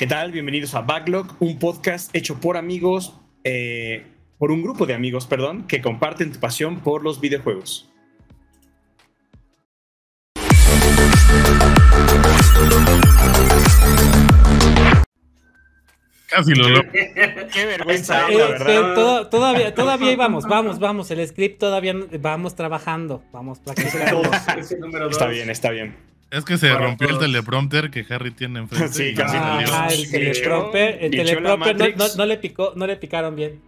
¿Qué tal? Bienvenidos a Backlog, un podcast hecho por amigos, eh, por un grupo de amigos, perdón, que comparten tu pasión por los videojuegos. Casi lo logro. Qué vergüenza, Eh, la eh, verdad. todo- todavía, todavía íbamos, vamos, vamos, el script todavía vamos trabajando, vamos. Ese número dos. Está bien, está bien. Es que se Para rompió el teleprompter que Harry tiene enfrente. Sí, casi. Ah, salió. el teleprompter, el teleprompter no, no- Matrix. no le picó, no le picaron bien.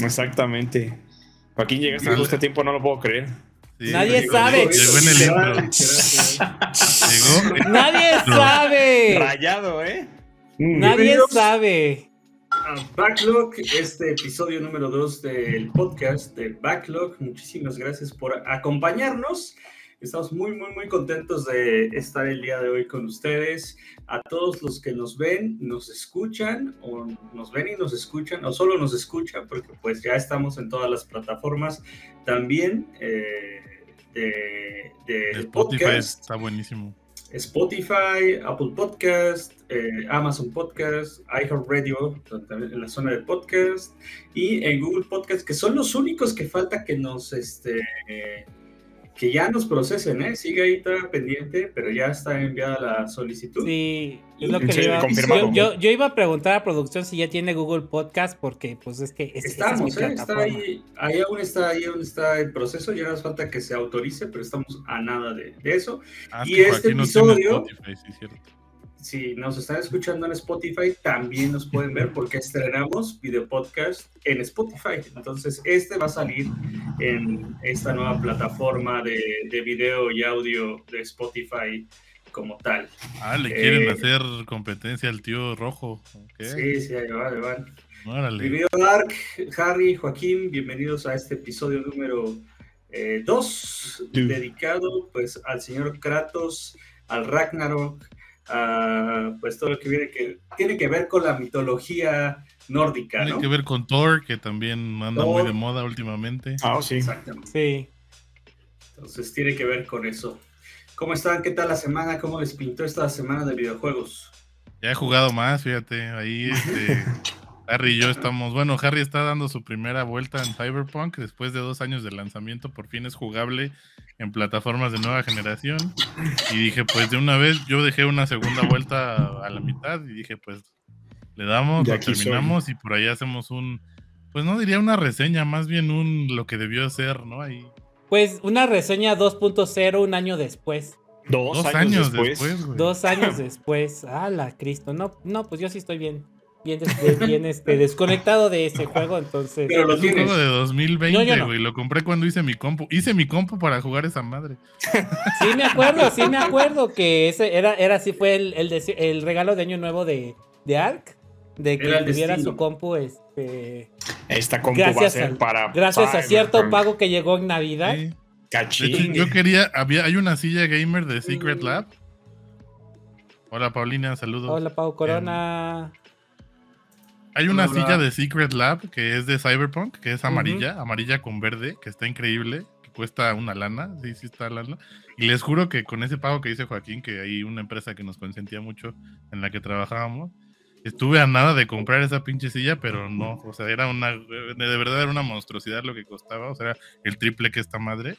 Exactamente. Joaquín, llegaste justo a tiempo, no lo puedo creer. Sí, Nadie llegó- sabe. Llegó en el intro. Llegó. Nadie No. sabe, Rayado, ¿eh? nadie Bienvenidos. sabe. a Backlog, este episodio número 2 del podcast de Backlog. Muchísimas gracias por acompañarnos. Estamos muy, muy, muy contentos de estar el día de hoy con ustedes. A todos los que nos ven, nos escuchan, o nos ven y nos escuchan, o solo nos escuchan, porque pues ya estamos en todas las plataformas también eh, de, de Spotify podcast. está buenísimo. Spotify, Apple Podcast, eh, Amazon Podcast, iHeartRadio, en la zona de podcast, y en Google Podcast, que son los únicos que falta que nos, este, eh, que ya nos procesen, ¿eh? Sigue ahí está pendiente, pero ya está enviada la solicitud. Sí, es lo que Sí, iba, confirmado. yo, yo, yo iba a preguntar a producción si ya tiene Google Podcast, porque pues es que es, Estamos, ¿eh? Está ahí, ahí aún está, ahí aún está el proceso, ya nos falta que se autorice, pero estamos a nada de, de eso. Ah, Y este no episodio- Spotify, sí, cierto. Si nos están escuchando en Spotify, también nos pueden ver porque estrenamos video podcast en Spotify. Entonces, este va a salir en esta nueva plataforma de, de video y audio de Spotify como tal. Ah, le quieren Eh. hacer competencia al tío rojo. Sí, sí, ahí van, ahí van. Órale. Video Dark, Harry, Joaquín, bienvenidos a este episodio número 2, Two. dedicado pues al señor Kratos, al Ragnarok, a pues todo lo que viene que tiene que ver con la mitología nórdica, Tiene ¿no? que ver con Thor, que también anda Thor. muy de moda últimamente. Ah, sí. Exactamente. Sí. Entonces tiene que ver con eso. ¿Cómo están? ¿Qué tal la semana? ¿Cómo les pintó esta semana de videojuegos? Ya he jugado más, fíjate. Ahí este, Harry y yo estamos. Bueno, Harry está dando su primera vuelta en Cyberpunk. Después de dos años de lanzamiento, por fin es jugable en plataformas de nueva generación. Y dije, pues de una vez, yo dejé una segunda vuelta a la mitad y dije, pues le damos, lo soy. terminamos y por ahí hacemos un. Pues no diría una reseña, más bien un lo que debió ser, ¿no? Ahí. Pues una reseña 2.0 un año después. Dos, Dos años, después. güey. Dos años después. ¡Hala, Cristo! No, no, pues yo sí estoy bien. Bien, des- bien este, desconectado de ese juego, entonces. Pero lo Es un juego de 2020, No, yo no. güey. Lo compré cuando hice mi compu. Hice mi compu para jugar esa madre. Sí me acuerdo, sí me acuerdo que ese era, era así fue el, el, regalo de año nuevo de, de Ark. De que tuviera destino. su compu, este. Esta compu va a Gracias, ser al- para. gracias a cierto pago que llegó en Navidad. Sí. Hecho, yo quería, había, hay una silla gamer de Secret Mm. Lab. Hola Paulina, saludos. Hola, Pau Corona. Hay una silla de Secret Lab que es de Cyberpunk, que es amarilla, amarilla con verde, que está increíble, que cuesta una lana, sí, sí está lana. Y les juro que con ese pago que dice Joaquín, que hay una empresa que nos consentía mucho en la que trabajábamos, estuve a nada de comprar esa pinche silla, pero no, o sea, era una, de verdad era una monstruosidad lo que costaba, o sea, era el triple que esta madre.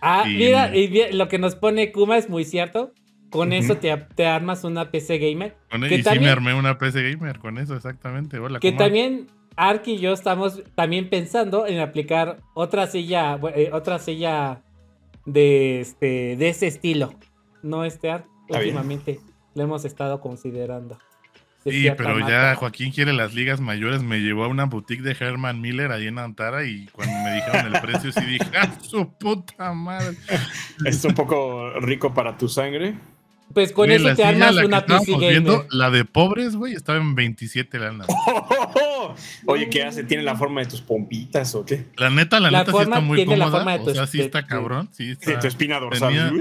Ah, Y- mira, y lo que nos pone Kuma es muy cierto. Con eso te, te armas una PC gamer. Con, Que y sí me armé una PC gamer con eso, exactamente. Hola, Que también Ark y yo estamos también pensando en aplicar otra silla, eh, otra silla de este de ese estilo. No este Ark, Está bien. últimamente lo hemos estado considerando. De Sí, pero ya. Joaquín quiere las ligas mayores. Me llevó a una boutique de Herman Miller ahí en Antara y cuando me dijeron el precio, sí dije, ¡ah, su puta madre! Es un poco rico para tu sangre. Pues con Güey, eso te armas la que una PC viendo, la de pobres, güey, estaba en 27 lanas. Oye, ¿qué hace? ¿Tiene la forma de tus pompitas o qué? La neta, la, La neta sí está muy tiene la cómoda. forma de tu o sea, sí de- está de- cabrón. Sí De está. tu espina dorsal. tenía-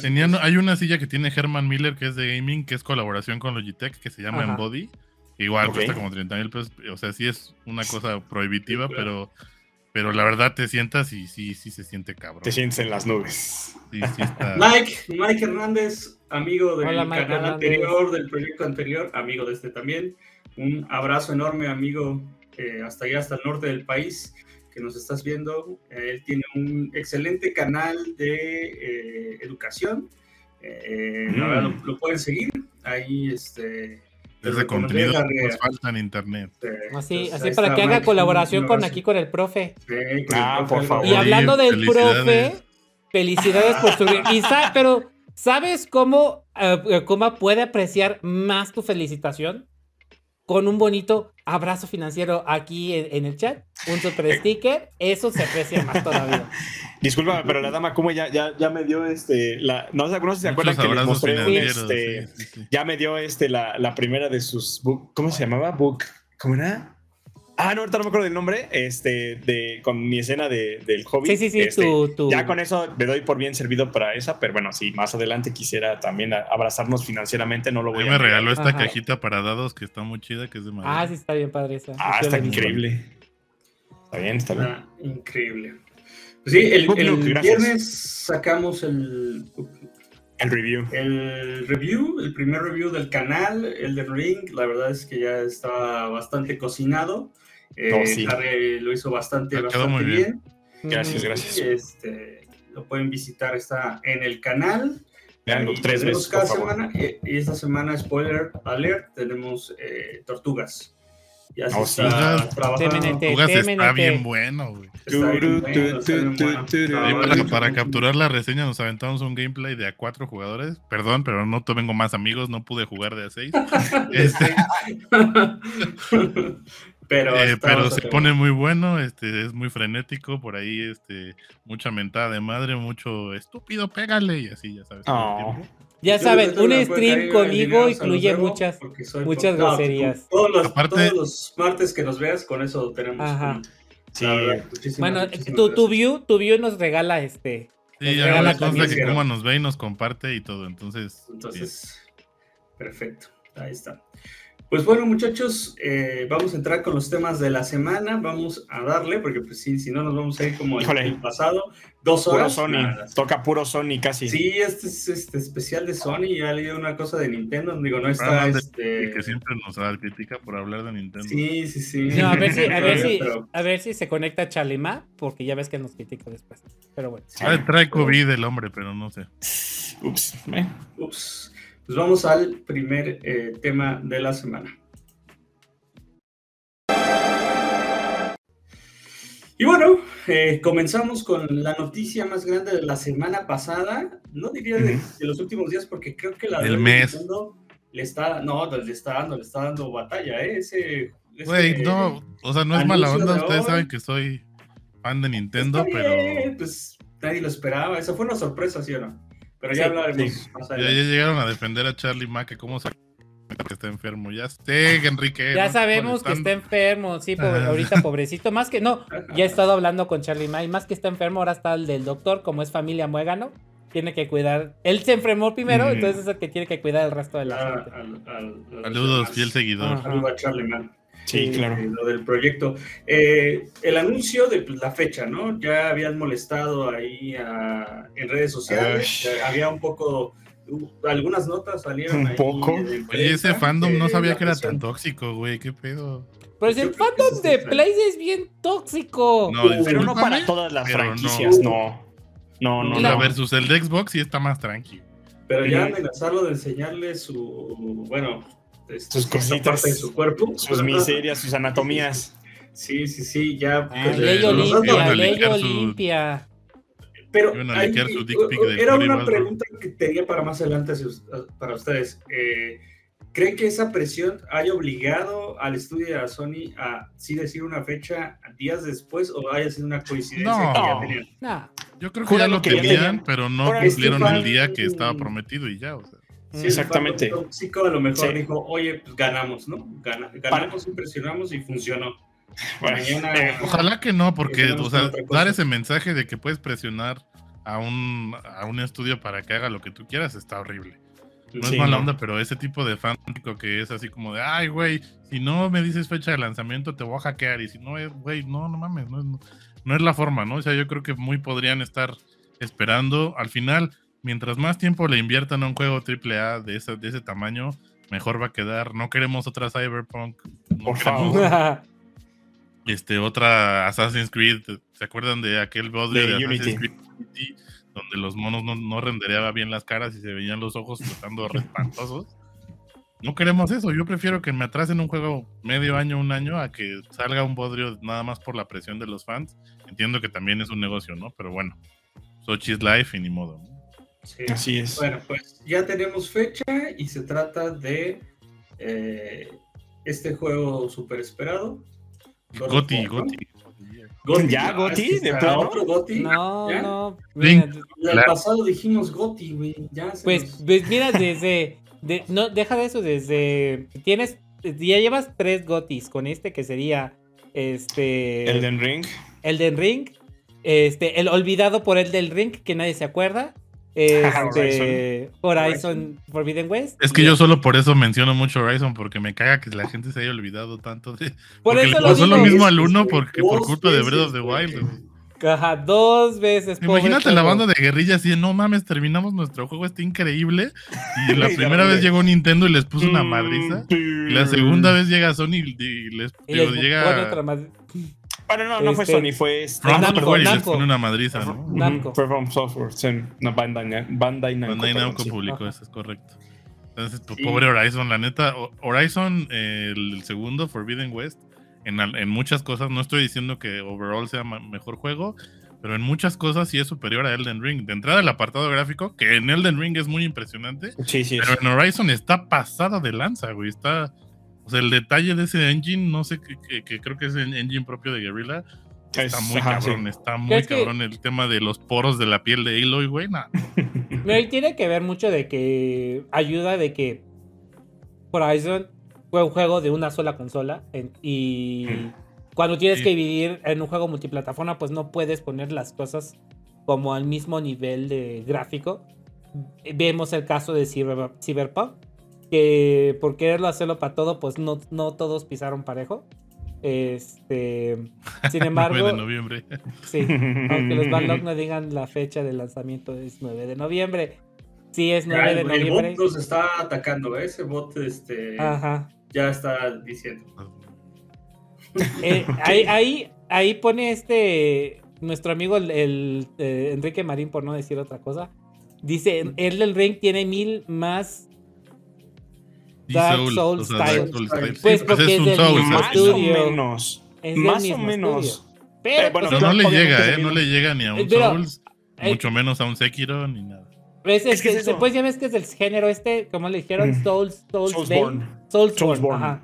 Tenían- hay una silla que tiene Herman Miller que es de gaming, que es colaboración con Logitech, que se llama Ajá. Embody. Igual cuesta como 30 mil pesos. O sea, sí es una cosa prohibitiva, pero, pero la verdad te sientas y sí, sí se siente cabrón. Te sientes en las nubes. Sí, sí está. Mike, Mike Hernández, amigo del Hola, canal Hernández. anterior, del proyecto anterior, amigo de este también. Un abrazo enorme, amigo, eh, hasta allá, hasta el norte del país, que nos estás viendo. Eh, él tiene un excelente canal de eh, educación. Eh, la Mm. verdad, lo, lo pueden seguir. Ahí, este. Es de contenido que nos falta en internet. Así, así para que haga colaboración con aquí con el profe. Sí, Ah, por favor. Y hablando del felicidades. profe, felicidades por su... Y sa- pero, ¿sabes cómo, eh, cómo puede apreciar más tu felicitación? Con un bonito abrazo financiero aquí en, en el chat, un super sticker, eso se aprecia más todavía. Disculpa, pero la dama como ya, ya, ya me dio este la no sé, no sé si se acuerdan que les mostré este, sí, sí, sí. ya me dio este la, la primera de sus book, ¿cómo se llamaba? Book, ¿cómo era? Ah, no, ahorita no me acuerdo del nombre, este, de, con mi escena de, del hobby. Sí, sí, sí, este, Ya con eso me doy por bien servido para esa, pero bueno, si más adelante quisiera también abrazarnos financieramente, no lo voy Ahí a me regaló esta Ajá. cajita para dados que está muy chida, que es de madera. Ah, sí, está bien padre esa. Ah, está increíble. Está bien, está bien. Ah, increíble. Pues sí, el, el viernes sacamos el, El review. el review, el primer review del canal, el de Ring. La verdad es que ya estaba bastante cocinado. Eh, Oh, sí. Harry lo hizo bastante, Ah, quedó bastante muy bien. bien. Gracias, gracias. Este, lo pueden visitar, está en el canal. Veanlo tres tenemos veces, cada por favor. semana. Y, y esta semana, spoiler alert, tenemos eh, tortugas. Ya se Oh, está Tortugas. trabajando. Jugas está bien bueno, güey. No, para, para capturar la reseña nos aventamos un gameplay de a cuatro jugadores. Perdón, pero no tengo más amigos, no pude jugar de a seis. Este, pero eh, pero se pone muy bueno, este, es muy frenético, por ahí este, mucha mentada de madre, mucho estúpido, pégale, y así, ya sabes. Oh. Ya Yo saben, un stream conmigo incluye muchas, muchas no, groserías. Todos los, Aparte- todos los martes que nos veas, con eso tenemos. Ajá. un- Sí. la verdad, Bueno, muchísimas tu, tu gracias. view, tu view nos regala este. Sí, Nos ya también. que como nos ve y nos comparte y todo, entonces. Entonces, perfecto. Ahí está. Pues bueno, muchachos, eh, vamos a entrar con los temas de la semana. Vamos a darle, porque pues sí, si no nos vamos a ir como el, el pasado. Dos Puro horas. Sony. nada. Toca puro Sony casi. Sí, este es este especial de Sony. Ya leí una cosa de Nintendo. Digo, no Ah, está este. que siempre nos da critica por hablar de Nintendo. Sí, sí, sí. No, a ver si, a ver si, a ver si se conecta Chalema, porque ya ves que nos critica después. Pero bueno. Ah, trae COVID el hombre, pero no sé. Ups. eh. Ups. Pues vamos al primer eh, tema de la semana. Y bueno, eh, comenzamos con la noticia más grande de la semana pasada. No diría de, los últimos días, porque creo que la Del de mes. Nintendo le está, no, le está dando, le está dando batalla, ¿eh? Ese, no, o sea, no es mala onda. de Ustedes saben que soy fan de Nintendo, Está pero Pues nadie lo esperaba. Esa fue una sorpresa, ¿sí o no? Pero ya Sí, hablaremos sí. más ya, llegaron a defender a Charlie Mack, que cómo se que está enfermo. Ya sé, Enrique. Ya no sabemos que está enfermo, sí, pobre- ahorita pobrecito. Más que no, ya he estado hablando con Charlie May, más que está enfermo, ahora está el del doctor, como es familia muégano, tiene que cuidar. Él se enfermó primero, Mm. entonces es el que tiene que cuidar el resto de la Ah, gente. al- al- al- Saludos, al- fiel seguidor. Saludos a Charlie Man. Sí, claro. Eh, lo del proyecto. Eh, el anuncio de pues, la fecha, ¿no? Ya habían molestado ahí a- en redes sociales. Ay. había un poco. uh, algunas notas salieron. Un ahí poco. Oye, ese fandom no eh, sabía la que era tan tóxico, güey. ¿Qué pedo? Pues el fandom de Blaze es bien tóxico. No, Pero no para todas las no. franquicias, no. No, no, no. versus el de Xbox sí está más tranqui. Pero ya amenazarlo de enseñarle su. Bueno. Este, Sus cositas. parte de su cuerpo. Sus miserias, sus anatomías. Sí, sí, sí, ya. Ah, pues, ley eh, Olimpia, ley Olimpia. Pero ahí- era una pregunta que tenía para más adelante para ustedes. Eh, ¿Creen que esa presión haya obligado al estudio de Sony a sí decir una fecha días después o haya sido una coincidencia No. que ya tenían? Nah. Yo creo que Jura ya lo tenían, tenían. pero no cumplieron Estefan- el día que estaba prometido y ya, o sea. Sí, Exactamente. el tóxico a lo mejor Sí. dijo, oye, pues ganamos, ¿no? Gana- ganamos, impresionamos y funcionó. Bueno, Mañana- eh, Ojalá que no, porque, o sea, dar ese mensaje de que puedes presionar a un, a un estudio para que haga lo que tú quieras está horrible. No Sí, es mala no. onda, pero ese tipo de fanático que es así como de, ay, güey, si no me dices fecha de lanzamiento te voy a hackear. Y si no es, güey, no, no mames, no, es- no, no es la forma, ¿no? O sea, yo creo que muy podrían estar esperando. Al final, mientras más tiempo le inviertan a un juego AAA de ese, de ese tamaño, mejor va a quedar. No queremos otra Cyberpunk. No Por queremos, favor. Este, otra Assassin's Creed. ¿Se acuerdan de aquel bodrio De de. Assassin's Creed? Donde los monos no, no rendereaba bien las caras y se veían los ojos flotando re espantosos. No queremos eso. Yo prefiero que me atrasen un juego medio año, un año, a que salga un bodrio nada más por la presión de los fans. Entiendo que también es un negocio, ¿no? Pero bueno, Sochi's life y ni modo. ¿no? Sí. Así es. Bueno, pues ya tenemos fecha y se trata de eh, este juego súper esperado. Goti. Goti. Goti. ¿Ya, Goti? ¿De plano? otro Goti. No, ¿Ya? no. Mira, El Claro. pasado dijimos Goti, güey. Pues, nos- pues mira, desde. de- no, deja de eso, desde. Tienes. Ya llevas tres gotis con este que sería. Este. Elden Ring. Elden Ring. Este, el olvidado por Elden Ring, que nadie se acuerda. Este, Horizon. Forbidden West. Es que yo solo por eso menciono mucho Horizon, porque me caga que la gente se haya olvidado tanto de. Por porque eso le lo pasó lo digo. mismo al Es que 1 sí, porque por culpa de Breath of the. Wild. Ajá, dos veces. Imagínate la banda de guerrilla así, de, no mames, terminamos nuestro juego, está increíble. Y la primera vez llegó Nintendo y les puso una madriza. Y la segunda vez llega Sony y y les, Y digo, llega otra más. Bueno, no, no fue Este- Sony, fue este. From Namco, Software y les Namco. pone una madriza, ¿no? Namco. Fue From Software, sí. No, Bandai, Bandai Namco. Bandai Namco publicó, eso es correcto. Entonces, pues, Sí. pobre Horizon, la neta. Horizon, eh, el, segundo, Forbidden West, en, al- en muchas cosas, no estoy diciendo que overall sea mejor juego, pero en muchas cosas sí es superior a Elden Ring. De entrada, el apartado gráfico, que en Elden Ring es muy impresionante, Sí, sí. pero en Horizon está pasada de lanza, güey. Está. O sea, el detalle de ese engine, no sé, que, que- que creo que es el engine propio de Guerrilla. Está Es- muy ajá, cabrón, sí. está muy ¿Crees que- cabrón el tema de los poros de la piel de Aloy, güey. nah. Mira, y tiene que ver mucho de que ayuda de que Horizon fue un juego de una sola consola en- y Mm. cuando tienes Sí. que dividir en un juego multiplataforma pues no puedes poner las cosas como al mismo nivel de gráfico. Vemos el caso de Cyber- Cyberpunk que por quererlo hacerlo para todo pues no, no todos pisaron parejo. Este, sin 9 embargo, de noviembre. Sí, aunque los Banlock no digan la fecha de lanzamiento es 9 de noviembre. Sí, es 9 Ya, de el, el noviembre. bot nos está atacando, ¿eh? ese bot este, Ajá. ya está diciendo. Eh, ahí, ahí, ahí pone este nuestro amigo el, el, eh, Enrique Marín, por no decir otra cosa. Dice, Elden Ring tiene mil más. Dark Soul, Souls o sea, Dark style. Souls style. Pues Sí, porque es un es Más o menos. Es Más o menos. estudio. Pero, Eh, bueno, pues, Pero no le llega, ¿eh? No le llega ni a un Eh, pero, Souls, eh, mucho menos a un Sekiro ni nada. es, es que es que después ya ves que es del género este, como le dijeron, Mm. Souls, Souls, Soulsborne. Soulsborne. Soulsborne. Ajá.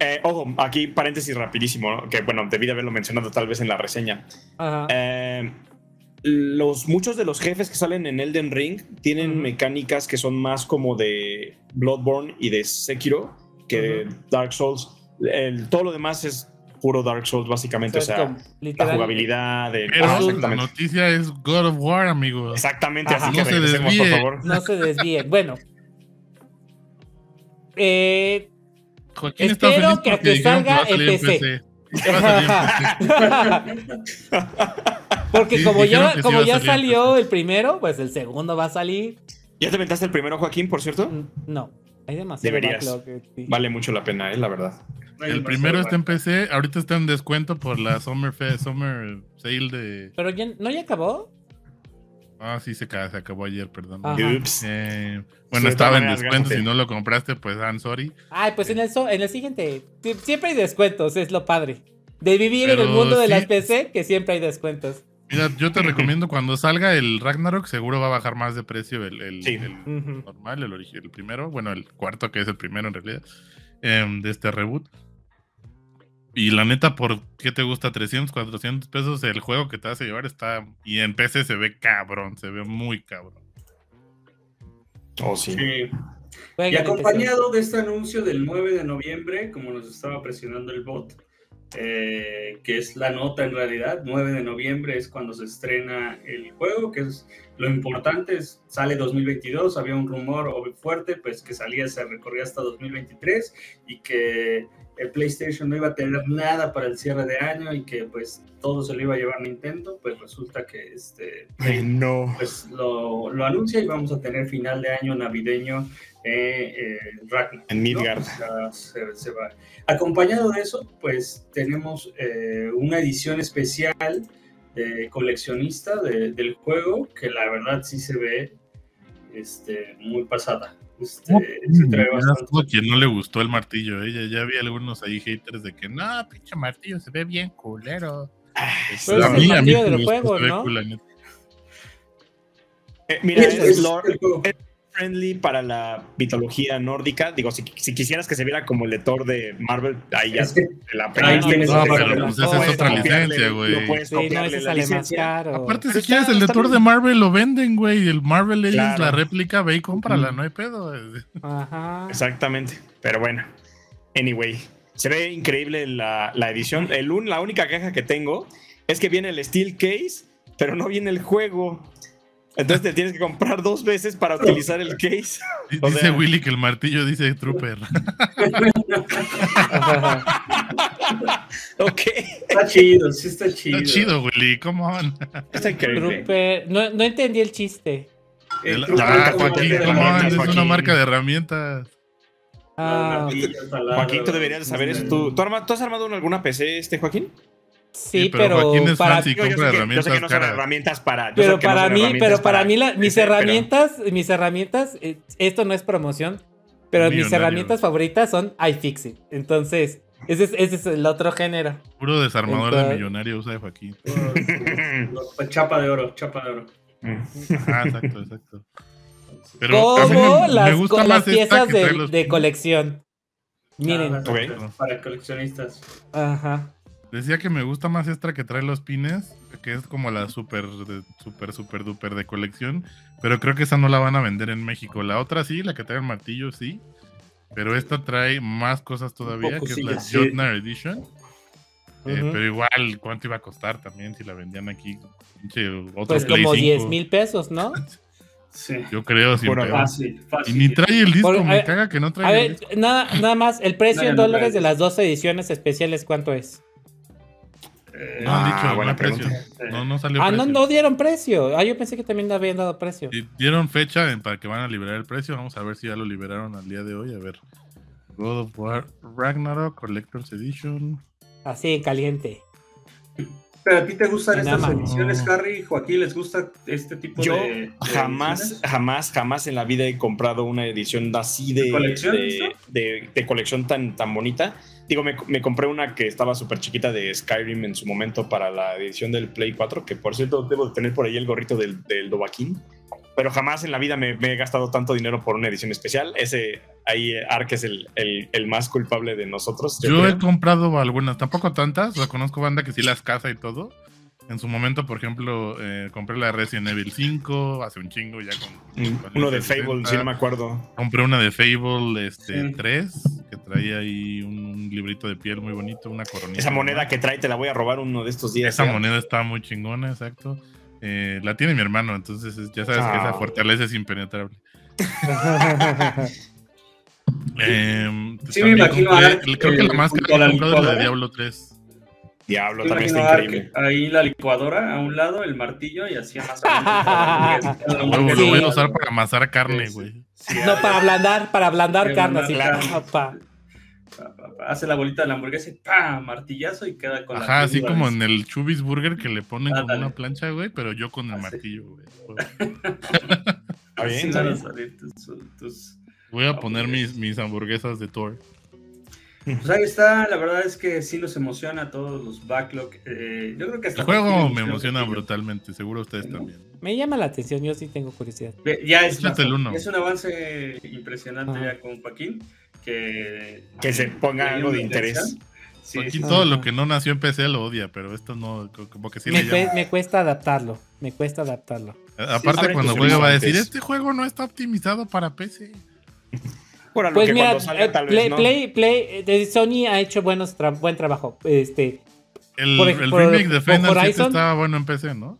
Eh, ojo, aquí paréntesis rapidísimo, ¿no? que bueno, debí de haberlo mencionado tal vez en la reseña. Ajá. Eh, los, muchos de los jefes que salen en Elden Ring tienen mecánicas que son más como de Bloodborne y de Sekiro que de Dark Souls. El- todo lo demás es puro Dark Souls, básicamente. O sea, la jugabilidad. De, Pero Ah, la exactamente. noticia es God of War, amigo. Exactamente, Ajá. así que No se regresemos, por desvíe. favor. No se desvíen. Bueno. Eh, Joaquín está Espero feliz que que dijeron que va a salga en PC. PC. Porque Sí, como ya, sí como ya salió el primero, pues el segundo va a salir. ¿Ya te aventaste el primero, Joaquín, por cierto? Mm, No, hay demasiado Deberías. backlog, eh, sí. Vale mucho la pena, eh, la verdad. El primero está en. PC, ahorita está en descuento por la Summer, Fe- Summer Sale de... Pero ya, ¿no ya acabó? Ah, sí, se, ca- se acabó ayer, perdón. Eh, bueno, estaba en descuento, si no lo compraste, pues I'm sorry. Ay, pues en el, so- en el siguiente. Sie- Siempre hay descuentos, es lo padre. De vivir en el mundo de las PC, que siempre hay descuentos. Mira, yo te recomiendo cuando salga el Ragnarok, seguro va a bajar más de precio el, el- Sí. el normal, el, primero, bueno, el cuarto que es el primero en realidad, em, de este reboot. Y la neta, ¿por qué te gusta 300, 400 pesos? El juego que te vas a llevar está... Y en PC se ve cabrón, se ve muy cabrón. Oh, sí. Sí. Y acompañado de este anuncio del 9 de noviembre, como nos estaba presionando el bot, eh, que es la nota en realidad. 9 de noviembre es cuando se estrena el juego, que es lo importante, es, sale 2022, había un rumor fuerte, pues que salía, se recorría hasta 2023 y que el PlayStation no iba a tener nada para el cierre de año y que pues todo se lo iba a llevar Nintendo, pues resulta que este no. pues lo, lo, anuncia y vamos a tener final de año navideño eh, eh, Ragnar, en Midgard. Se, se va. Acompañado de eso, pues tenemos eh, una edición especial de coleccionista de, del juego que la verdad sí se ve este, muy pasada. Este, se trae bastante. quien no le gustó el martillo, ella ya había algunos ahí haters de que no, pinche martillo se ve bien culero. Mí, a mí del juego, ¿no? eh, mira, es, es, Lord, es, friendly para la mitología nórdica. Digo, si, si, quisieras que se viera como el de Thor de Marvel, ahí ya es que, la pena. No, no, pero pues esa es otra licencia, güey. No puedes Sí, no, copiarle ese la sale más licencia. caro. Aparte, si quieres el de Thor de. Marvel, lo venden, güey. El Marvel Legends, Claro. la réplica, ve y cómprala, no hay pedo. Ajá. Exactamente. Pero bueno. Anyway. Se ve increíble la, la edición. El un- la única queja que tengo es que viene el Steel Case, pero no viene el juego. Entonces te tienes que comprar dos veces para utilizar el case. D- O Dice sea- Willy que el martillo dice Trooper. ok. Está chido, sí está chido. Está chido, Willy, ¿cómo on? Está increíble. Trooper- No, no entendí el chiste. El El- Ah, como Joaquín, ¿cómo on? Es una marca de herramientas. Ah, taladros, Joaquín, tú deberías de saber eso. ¿Tú, tú, arma- tú has armado alguna PC, este Joaquín? Sí, Sí, pero pero, para, fancy. Digo, yo, compra sé que, yo sé herramientas que no son herramientas para. yo pero sé que no para son mí, pero para mí la- mis PC, pero- herramientas, mis herramientas, eh, esto no es promoción, pero mis herramientas favoritas son iFixit. Entonces, ese es, ese es el otro género. Puro desarmador de millonario usa de Joaquín. Pues, Chapa de oro, chapa de oro. Ah, exacto, exacto. Pero mí Como me, me las, gusta las piezas de, los de pines. colección. Miren. Ah. Para coleccionistas. Ajá. Decía que me gusta más esta que trae los pines, que es como la super, de- super, super duper de colección, pero creo que esa no la van a vender en México. La otra sí, la que trae el martillo sí, pero esta trae más cosas todavía, que es la sí. Jotnar Edition. Eh, pero igual, ¿cuánto iba a costar también si la vendían aquí? Otro Pues Play como 5. 10 mil pesos, ¿no? Sí. Yo creo, pedo. Fácil, Y ni trae el disco, Por- me caga que no trae A el ver, disco. nada, nada más, el precio No, en no dólares de las dos ediciones especiales, ¿cuánto es? Eh, No han dicho, Ah, no buena precio. No, no salió Ah, no, precio. no dieron precio. Ah, yo pensé que también le habían dado precio. Y dieron fecha en- para que van a liberar el precio. Vamos a ver si ya lo liberaron al día de hoy. A ver. God of War Ragnarok Collector's Edition. Así en caliente. Pero a ti te gustan estas ediciones, Harry, Joaquín, ¿les gusta este tipo Yo de, de jamás, ediciones? jamás, jamás en la vida he comprado una edición así de, ¿De colección, de, de- de colección tan, tan bonita. Digo, me, me compré una que estaba súper chiquita de Skyrim en su momento para la edición del Play 4, que por cierto debo de tener por ahí el gorrito del, del Dovahkiin. Pero jamás en la vida me, me he gastado tanto dinero por una edición especial. Ese ahí eh, Ark es el, el- el más culpable de nosotros. yo Yo he comprado algunas, tampoco tantas. Sea, conozco banda que sí las caza y todo. En su momento, por ejemplo, eh, compré la Resident Evil 5 hace un chingo ya con. Mm, con Uno de Fable, 360. si no me acuerdo. Compré una de Fable este, Sí. 3, que traía ahí un, un librito de piel muy bonito, una coronita. Esa moneda que trae te la voy a robar uno de estos días. Esa ¿eh? moneda está muy chingona, exacto. Eh, la tiene mi hermano, entonces es- ya sabes que Ah. esa fortaleza es impenetrable. Em, Sí, me imagino compré- a Ark, creo que la eh, más la que comprado la de. Diablo 3. Diablo, también está increíble. ahí la licuadora a un lado, el martillo y así amasar. Lo, lo voy a usar para amasar carne, Sí, sí. güey. No, para ablandar, para ablandar carne, así. Ablandar pa, pa. Hace la bolita de la hamburguesa y ¡pam! martillazo y queda con la Ajá, así como en el Chubis Burger que le ponen como Ándale. una plancha, güey, pero yo con el Ah, martillo, güey. Bien, Así van a salir tus- tus- Voy a poner mis, mis hamburguesas de Thor. Pues ahí está, la verdad es que sí nos emociona a todos los backlog. eh, yo creo que hasta El juego me emociona brutalmente, seguro ustedes ¿No? también. Me llama la atención, yo sí tengo curiosidad. Ya es, el uno. es un avance impresionante Ajá. ya con Joaquín. Que, Que se ponga algo de interés. Sí, Aquí sí, todo lo que no nació en PC lo odia, pero esto no, co- como que sí me, le me cuesta adaptarlo, me cuesta adaptarlo. A- Aparte, cuando juegue va a decir, este juego no está optimizado para PC. Bueno, Pues que mira, salga, eh, tal vez Play, no. Play, Play, eh, Sony ha hecho buenos tra- buen trabajo. Este, El, Por- el por- remake de Final 7 Horizon. estaba bueno en PC, ¿no?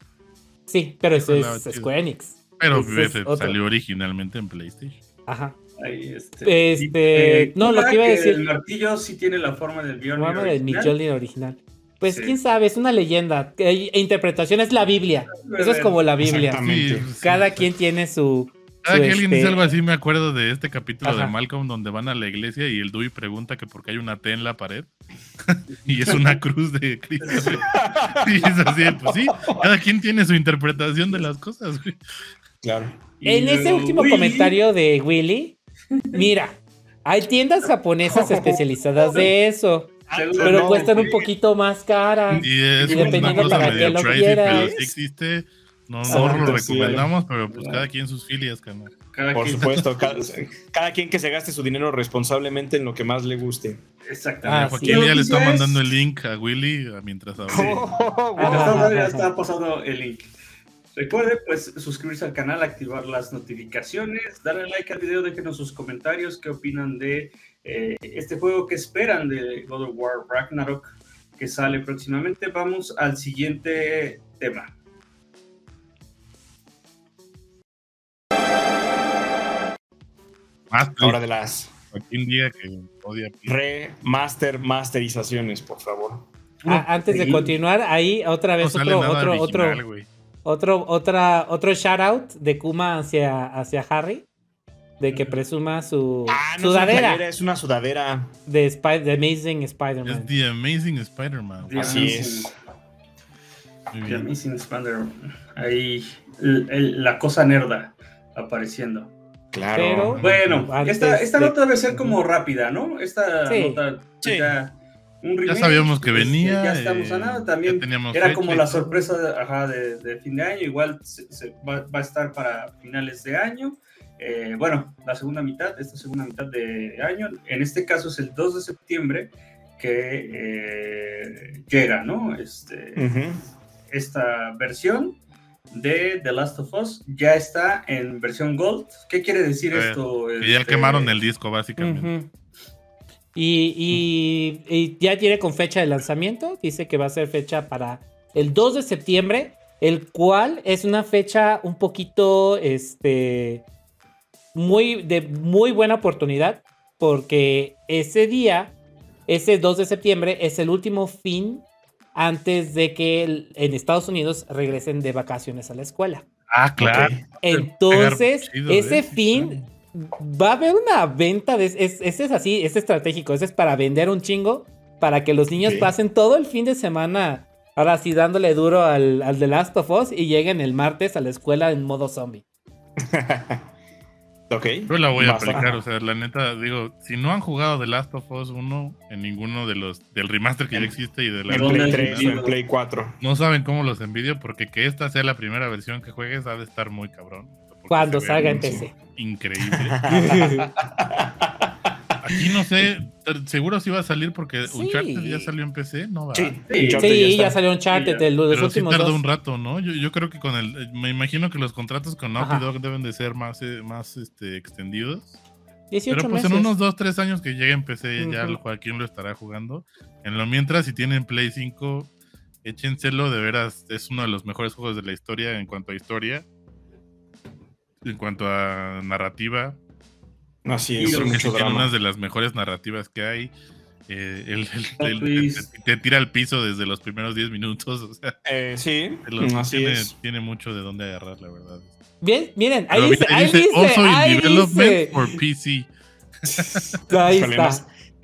sí, pero eso es. Square Enix. Pero es salió originalmente en PlayStation. Ajá. Ahí, este, Este, y- no, lo que iba a decir- El martillo sí tiene la forma del Bjorn. Forma del original. Mjolnir original. Pues Sí. quién sabe, es una leyenda. E interpretación es la Biblia. Eso es como la Biblia. Exactamente. Sí, sí, Cada sí. quien tiene su. Cada su, que alguien este, dice algo así, me acuerdo de este capítulo de. Malcolm donde van a la iglesia y el Dewey pregunta que por qué hay una T en la pared y es una cruz de Cristo. y es así, pues sí, cada quien tiene su interpretación de las cosas. güey. Claro. Y En ese último Willy- comentario de Willy, mira, hay tiendas japonesas especializadas de eso, Seguro pero no, cuestan un poquito más caras. Y es Y una dependiendo cosa para qué medio lo crazy, quieras. pero sí existe. No, no lo recomendamos, pero pues cada quien sus filias. Cada Por quien- supuesto, cada, cada quien que se gaste su dinero responsablemente en lo que más le guste. Exactamente. Ah, Joaquín sí. ya le está mandando el link a Willy ah, mientras habla. Mientras tanto, ya está pasando el link. Recuerde, pues, suscribirse al canal, activar las notificaciones, darle like al video, déjenos sus comentarios, qué opinan de eh, este juego, qué esperan de God of War Ragnarok, que sale próximamente. Vamos al siguiente tema. Más Ahora de las diga que odia. remaster masterizaciones, por favor. Ah, antes de continuar, ahí otra vez otro, otro, original, otro. Otro, otra, otro shout out de Kuma hacia, hacia Harry, de que presuma su Ah, no es una sudadera playera, es una sudadera. de, Spy- de Amazing Es Spider-Man. The Amazing Spider-Man. The Así Amazing- es. The. Amazing Spider-Man. Ahí, el- el- la cosa nerda apareciendo. Claro. Pero- Bueno, Antes esta, esta de- nota debe ser como rápida, ¿no? Esta Sí. nota Sí. Ya, un Ya remake, sabíamos que este, venía. ya estamos eh, a nada. ya También teníamos era fecha como la sorpresa de, ajá, de, de fin de año. Igual se- se va, va a estar para finales de año. Eh, bueno, la segunda mitad, esta segunda mitad de año. En este caso es el 2 de septiembre que eh, llega, ¿no? Este, Ujú. esta versión de The Last of Us ya está en versión Gold. ¿Qué quiere decir esto? Que ya Este, quemaron el disco, básicamente. Ujú. Y, y- y ya tiene con fecha de lanzamiento. Dice que va a ser fecha para el 2 de septiembre, el cual es una fecha un poquito, este, muy, de muy buena oportunidad, porque ese día, ese 2 de septiembre, es el último fin antes de que el- en Estados Unidos regresen de vacaciones a la escuela. Ah, claro. Entonces, ese ¿eh? fin va a haber una venta de es, ese es así, es estratégico, ese es para vender un chingo, para que los niños Ok. pasen todo el fin de semana, ahora sí dándole duro al, al The Last of Us y lleguen el martes a la escuela en modo zombie. Ok. Yo la voy a Bastante. aplicar, o sea, la neta, digo, si no han jugado The Last of Us 1 en ninguno de los, del remaster que ya existe y de la En ¿Dónde Play has 3 o en Play 4. no saben cómo los envidio porque que esta sea la primera versión que juegues ha de estar muy cabrón. Cuando salga en. PC. Increíble. Aquí no sé, seguro sí va a salir porque Sí. Uncharted ya salió en PC, no va. Sí, Sí, Sí, está. ya salió Uncharted, Sí, ya. de los Pero sí últimos tardó dos. un rato, ¿no? Yo, yo creo que con el. Me imagino que los contratos con Naughty. Dog deben de ser más, eh, más este, extendidos. 18 Pero pues meses. en unos 2, 3 años que llegue en PC ya Ujú. el Joaquín lo estará jugando. En lo mientras, si tienen Play 5, échenselo, de veras, es uno de los mejores juegos de la historia en cuanto a historia. En cuanto a narrativa, Así es, creo que sí mucho tiene drama. unas de las mejores narrativas que hay. Eh, el, el- Plot el- te, te tira al piso desde los primeros 10 minutos. O sea, Eh, sí, así tiene, es. tiene mucho de dónde agarrar, la verdad. Bien, miren, ahí Pero dice, ahí dice, dice, also in ahí development dice. for PC. Ahí está.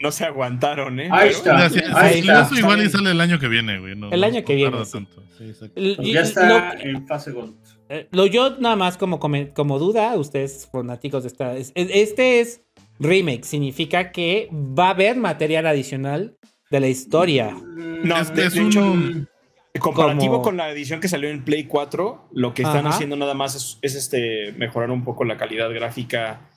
no, se aguantaron, ¿eh? Ahí Pero- está. O sea, si- Ahí está, eso igual y sale el año que viene, güey. no- El no- año que no viene, tarda sí. Sí, Pues ya está lo- en fase Gold. Eh, Lo yo nada más como, come- como duda, ustedes fanáticos de esta... es- es- Este es remake, significa que va a haber material adicional de la historia. No, Es- de, es de un- hecho, comparativo como- con la edición que salió en Play 4, lo que están Ajá. haciendo nada más es, es, este mejorar un poco la calidad gráfica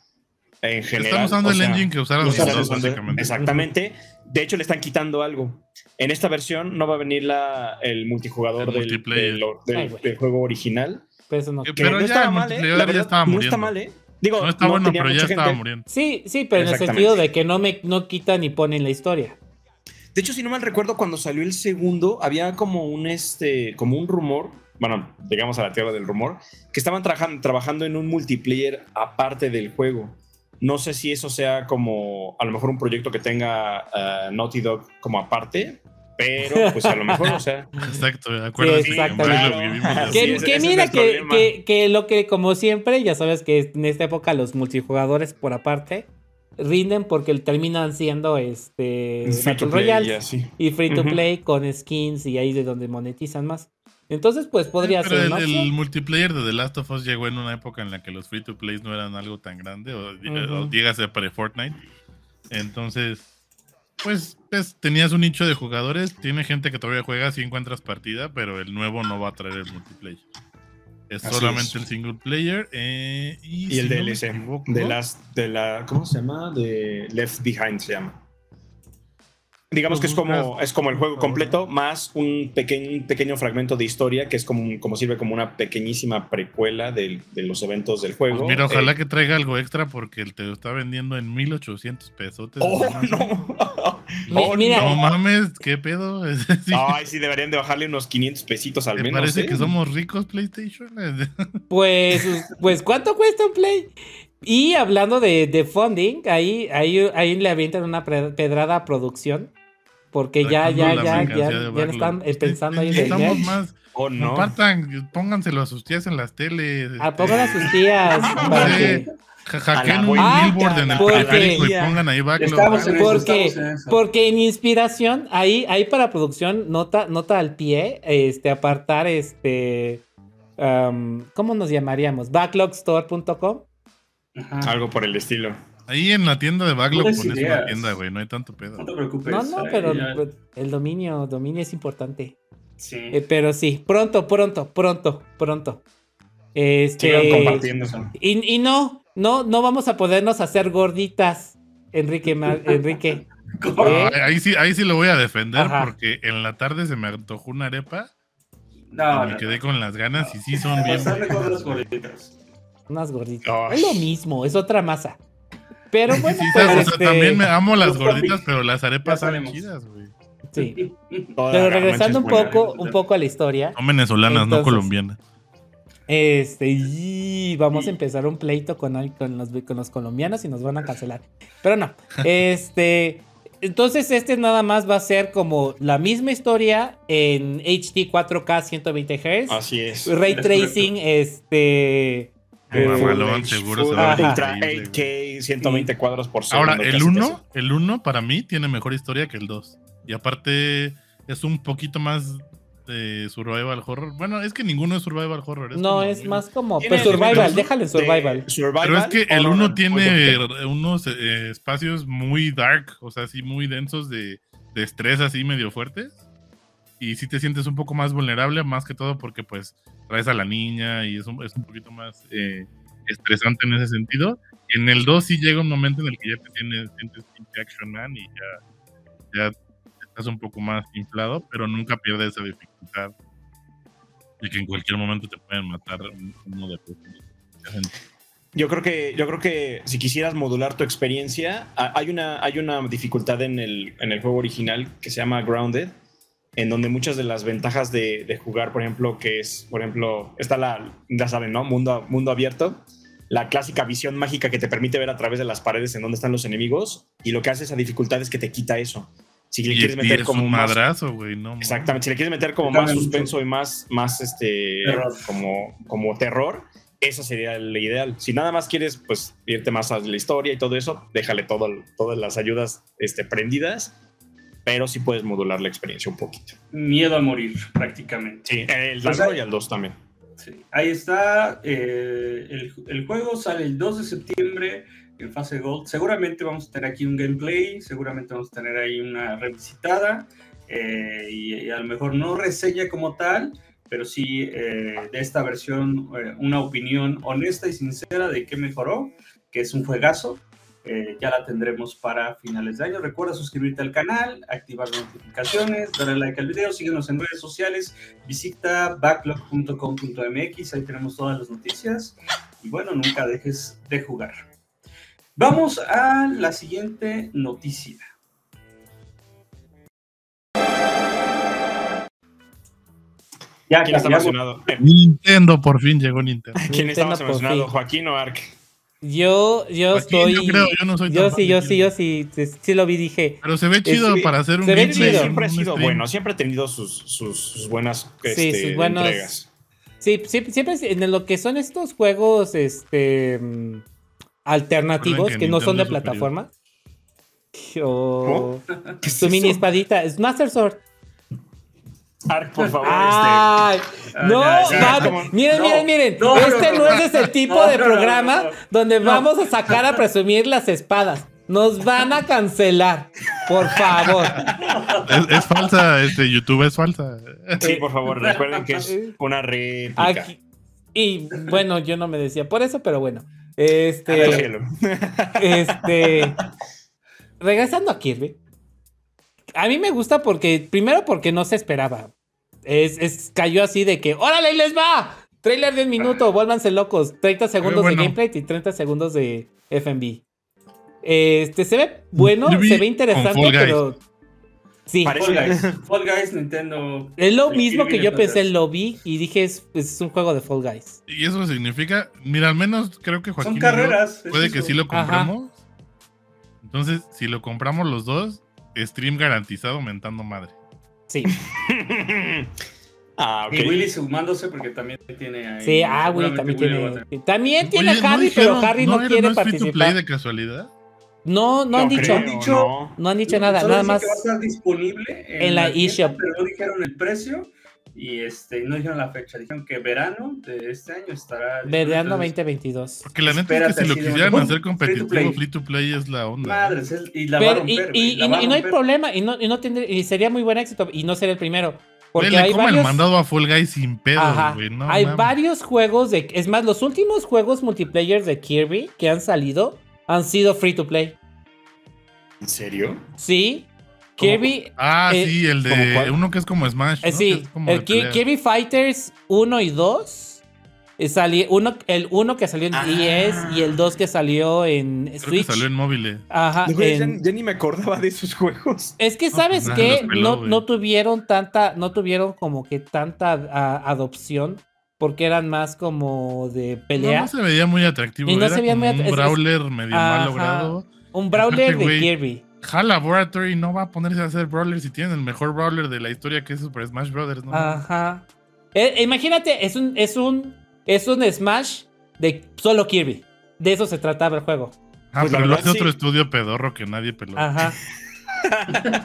en general. Están usando o el engine que usaron los usando- básicamente. Exactamente. De hecho, le están quitando algo. En esta versión no va a venir la, el multijugador El del, multiplayer. del- del- Ay, güey. del juego original. Pero eso no... Que- Que Pero no ya estaba mal, ¿eh? ya estaba No está mal, ¿eh? Digo, No está bueno, tenía pero ya mucha estaba gente. muriendo. Sí, sí, pero en el sentido de que no me no quitan ni ponen la historia. De hecho, si no mal recuerdo, cuando salió el segundo, había como un este, como un rumor, bueno, llegamos a la tierra del rumor, que estaban trabajan- trabajando en un multiplayer aparte del juego. No sé si eso sea como a lo mejor un proyecto que tenga ah, Naughty Dog como aparte, pero pues a lo mejor, o sea, Exacto, de acuerdo. Sí, exactamente. lo vivimos así. Sí, que que mira es que, que, que lo que como siempre, ya sabes que en esta época los multijugadores por aparte rinden porque terminan siendo este Battle Royale y free to play con skins y ahí es de donde monetizan más. Entonces, pues podría Pero ser, el, ¿no? el multiplayer de The Last of Us llegó en una época en la que los free to plays no eran algo tan grande, o, Ujú. o dígase pre-Fortnite. Entonces, pues, pues, tenías un nicho de jugadores, tiene gente que todavía juega si encuentras partida, pero el nuevo no va a traer el multiplayer. Es Así solamente es. el single player eh, y, Y el no DLC de las de la ¿cómo se llama? De Left Behind se llama. Digamos que es como es como el juego completo más un pequeño un pequeño fragmento de historia que es como como sirve como una pequeñísima precuela del- de los eventos del juego. Pues mira, ojalá Eh, que traiga algo extra porque te lo está vendiendo en 1800 pesos. Oh, no. Oh, mira, No mames, ¿qué pedo? Ay, sí deberían de bajarle unos 500 pesitos al ¿Te menos. parece ¿eh? que somos ricos PlayStation? Pues, pues, ¿cuánto cuesta un play? Y hablando de, de funding, ahí, ahí, ahí le avientan una pedrada a producción. Porque ya, Sacando ya, ya, ya, ya están pensando ahí en el Necesitamos merch. más. Oh, no. Compartan, pónganselo a sus tías en las teles. Ah, este, pongan a sus tías A Hackeen un abuelita, billboard en el porque- periférico y pongan ahí backlog. Estamos Porque- estamos. Porque en inspiración, ahí, ahí para producción, nota, nota al pie, este, apartar este. ¿Cómo nos llamaríamos? Backlogstore.com. Algo por el estilo. Ahí en la tienda de backlog pones una ideas. tienda, güey. No hay tanto pedo. No te preocupes. No, no, pero ya- el dominio, dominio es importante. sí. Eh, pero sí, pronto, pronto, pronto, pronto. Este, Sigan compartiendo eso. y, y no, no, no vamos a podernos hacer gorditas, Enrique, Enrique. ¿Eh? Ah, ahí, sí, ahí sí lo voy a defender Ajá. porque en la tarde se me antojó una arepa No, y me no, quedé no. con las ganas y sí son bien. Las gorditas. Unas gorditas. Es lo mismo, es otra masa. Pero bueno, Sí, pues, o sea, este, también me amo las gorditas, pero las arepas sabemos. chidas, güey. sí. Pero regresando un poco, un poco a la historia. Son venezolanas, no colombianas. Este, y vamos Sí. a empezar un pleito con, los, con los colombianos y nos van a cancelar. Pero no. Este. Entonces, este nada más va a ser como la misma historia en HD 4K 120 Hz. Así es. Ray Es correcto. tracing, este. Eh, eh, mamalón, seguro Full se va a ver Ultra increíble, 8K, 120 cuadros por segundo. Ahora, el casi, 1, el 1 para mí tiene mejor historia que el 2. Y aparte es un poquito más de survival horror. Bueno, es que ninguno es survival horror. no, como es muy- más como. Pues survival, déjale de survival. survival, Pero es que el horror, 1 tiene unos eh, espacios muy dark, o sea, así muy densos de, de estrés así medio fuertes. Y sí te sientes un poco más vulnerable, más que todo porque pues traes a la niña y es un, es un poquito más eh, estresante en ese sentido. En el 2 sí llega un momento en el que ya te tienes, sientes Action Man y ya, ya estás un poco más inflado, pero nunca pierdes esa dificultad de que en cualquier momento te pueden matar uno de Yo creo que, yo creo que si quisieras modular tu experiencia, hay una, hay una dificultad en el, en el juego original que se llama Grounded, en donde muchas de las ventajas de, de jugar, por ejemplo, que es, por ejemplo, está la, ya saben, ¿no? Mundo, mundo abierto, la clásica visión mágica que te permite ver a través de las paredes en dónde están los enemigos, y lo que hace esa dificultad es que te quita eso. Si le Y, quieres meter es como un más, madrazo, güey, no. Exactamente, si le quieres meter como más suspenso y más, más este, Terror. como, como terror, esa sería la ideal. Si nada más quieres, pues, irte más a la historia y todo eso, déjale todo, todas las ayudas este, prendidas, pero sí puedes modular la experiencia un poquito. Miedo a morir, prácticamente. Sí, el Pues largo hay- y el 2 también. Sí. Ahí está. eh, el, el juego sale el 2 de septiembre en fase Gold. Seguramente vamos a tener aquí un gameplay, seguramente vamos a tener ahí una revisitada eh, y, y a lo mejor no reseña como tal, pero sí eh, de esta versión eh, una opinión honesta y sincera de qué mejoró, que es un juegazo. Eh, ya la tendremos para finales de año. Recuerda suscribirte al canal, activar las notificaciones, darle like al video, síguenos en redes sociales, visita backlog.com.mx, ahí tenemos todas las noticias. Y bueno, nunca dejes de jugar. Vamos a la siguiente noticia. Ya, ¿Quién está emocionado? Nintendo, por fin llegó Nintendo. ¿Quién está más emocionado? ¿Joaquín o Ark? Yo, yo estoy. Yo creo, yo no soy Yo sí, yo sí, yo sí, sí lo vi, dije. Pero se ve chido para hacer un se ve chido. Siempre ha sido bueno, siempre ha tenido sus, sus, sus buenas este, sí, sus buenos, entregas. Sí, siempre, siempre en lo que son estos juegos este alternativos que, que no son de plataforma. O su mini es espadita, es Master Sword. Ark, por favor. Ay, este. No, ya, ya, va, como... miren, no, miren, miren. No, este no, es el tipo de programa donde vamos a sacar a presumir las espadas. Nos van a cancelar, por favor. Es, es falsa, este YouTube es falsa. Sí, por favor, recuerden que es una réplica. Aquí, y bueno, yo no me decía por eso, pero bueno. Este. este. Regresando a Kirby. A mí me gusta porque, primero porque no se esperaba. Es, es cayó así de que, ¡órale, ahí les va! Trailer de un minuto, vuélvanse locos. 30 segundos bueno. de gameplay y 30 segundos de FMV. Este, se ve bueno, se ve interesante, pero... Sí. Fall Guys. Fall Guys, Nintendo. Es lo mismo que yo pensé, lo vi y dije, es, es, un juego de Fall Guys. Y eso significa, mira, al menos creo que Joaquín Son carreras, puede que sí lo compramos. Ajá. Entonces, si lo compramos los dos, stream garantizado aumentando madre. Sí. ah, okay. Y Willy sumándose porque también tiene ahí. Sí, ah, Willy también tiene. También tiene Oye, Harry, ¿no pero Harry no, no quiere ¿no participar. play de casualidad? No, no han dicho, han dicho, no. han dicho nada, nada más. Que va a estar disponible en, en la eShop. Pero no dijeron el precio y este no dijeron la fecha. Dijeron que verano de este año estará. Verano 2022. Porque la neta es que si lo quisieran hacer competitivo, free to, free to play es la onda. Madres, y la pero, va a romper, y, y, la va a y, no hay problema, y no, y no tendría, y sería muy buen éxito, y no sería el primero. Porque le hay como varios, el mandado a Fall Guys sin pedo, güey. No, hay mames. varios juegos de. Es más, los últimos juegos multiplayer de Kirby que han salido han sido free to play. ¿En serio? Sí. Kirby. Ah, eh, sí, el de uno que es como Smash. ¿no? eh, sí, Que es como el Ki- pelea. Kirby Fighters 1 y 2. eh, sali- uno, el 1 que salió en Ah. 10 y el 2 que salió en Creo que Switch. salió en móviles. Ajá. Güey, ya, en- ya ni me acordaba de esos juegos. Es que No, sabes pues, que los peló, no, no tuvieron tanta, no tuvieron como que tanta a- adopción porque eran más como de No, pelea. no se veía muy atractivo. Y no era se veía como muy un es- es- brawler medio mal Ajá. logrado. Un brawler Aparte, de Kirby. HAL Laboratory no va a ponerse a hacer brawlers si tienen el mejor brawler de la historia que es Super Smash Brothers, ¿no? Ajá. Eh, imagínate, es un, es un, es un Smash de solo Kirby. De eso se trataba el juego. Ah, pues pero lo hace sí. otro estudio pedorro que nadie peló. Ajá.